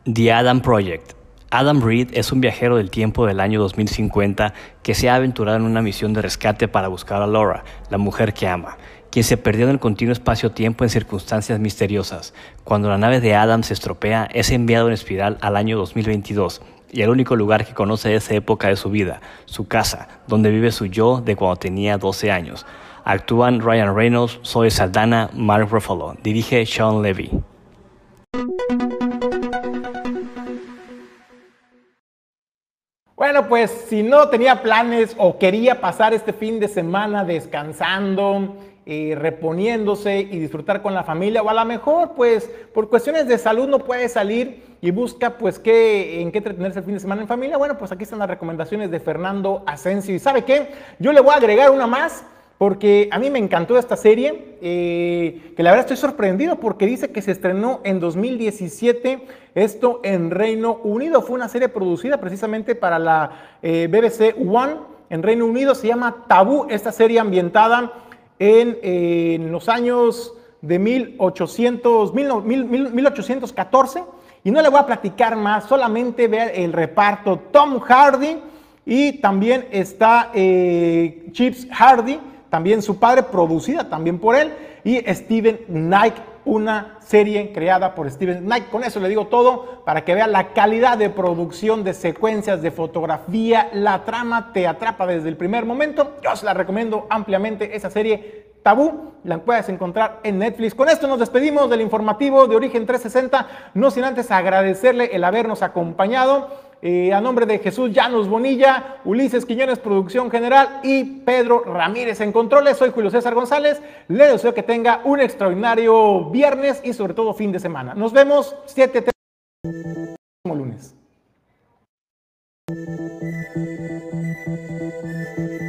The Adam Project. Adam Reed es un viajero del tiempo del año 2050 que se ha aventurado en una misión de rescate para buscar a Laura, la mujer que ama, quien se perdió en el continuo espacio-tiempo en circunstancias misteriosas. Cuando la nave de Adam se estropea, es enviado en espiral al año 2022 y el único lugar que conoce de esa época de su vida, su casa, donde vive su yo de cuando tenía 12 años. Actúan Ryan Reynolds, Zoe Saldana, Mark Ruffalo. Dirige Sean Levy. Bueno, pues si no tenía planes o quería pasar este fin de semana descansando, eh, reponiéndose y disfrutar con la familia, o a lo mejor, pues por cuestiones de salud no puede salir y busca, pues, qué, en qué entretenerse el fin de semana en familia, bueno, pues aquí están las recomendaciones de Fernando Asensio. ¿Y sabe qué? Yo le voy a agregar una más porque a mí me encantó esta serie, eh, que la verdad estoy sorprendido porque dice que se estrenó en 2017, esto en Reino Unido. Fue una serie producida precisamente para la eh, BBC One en Reino Unido, se llama Tabú, esta serie ambientada en, los años de 1800, 1814. Y no le voy a platicar más, solamente vea el reparto. Tom Hardy y también está eh, Chips Hardy también su padre, producida también por él, y Steven Knight, una serie creada por Steven Knight. Con eso le digo todo para que vea la calidad de producción, de secuencias, de fotografía, la trama te atrapa desde el primer momento. Yo se la recomiendo ampliamente esa serie Tabú, la puedes encontrar en Netflix. Con esto nos despedimos del informativo de Origen 360, no sin antes agradecerle el habernos acompañado. Eh, a nombre de Jesús Llanos Bonilla, Ulises Quiñones, Producción General y Pedro Ramírez en controles. Soy Julio César González. Le deseo que tenga un extraordinario viernes y sobre todo fin de semana. Nos vemos 7 lunes.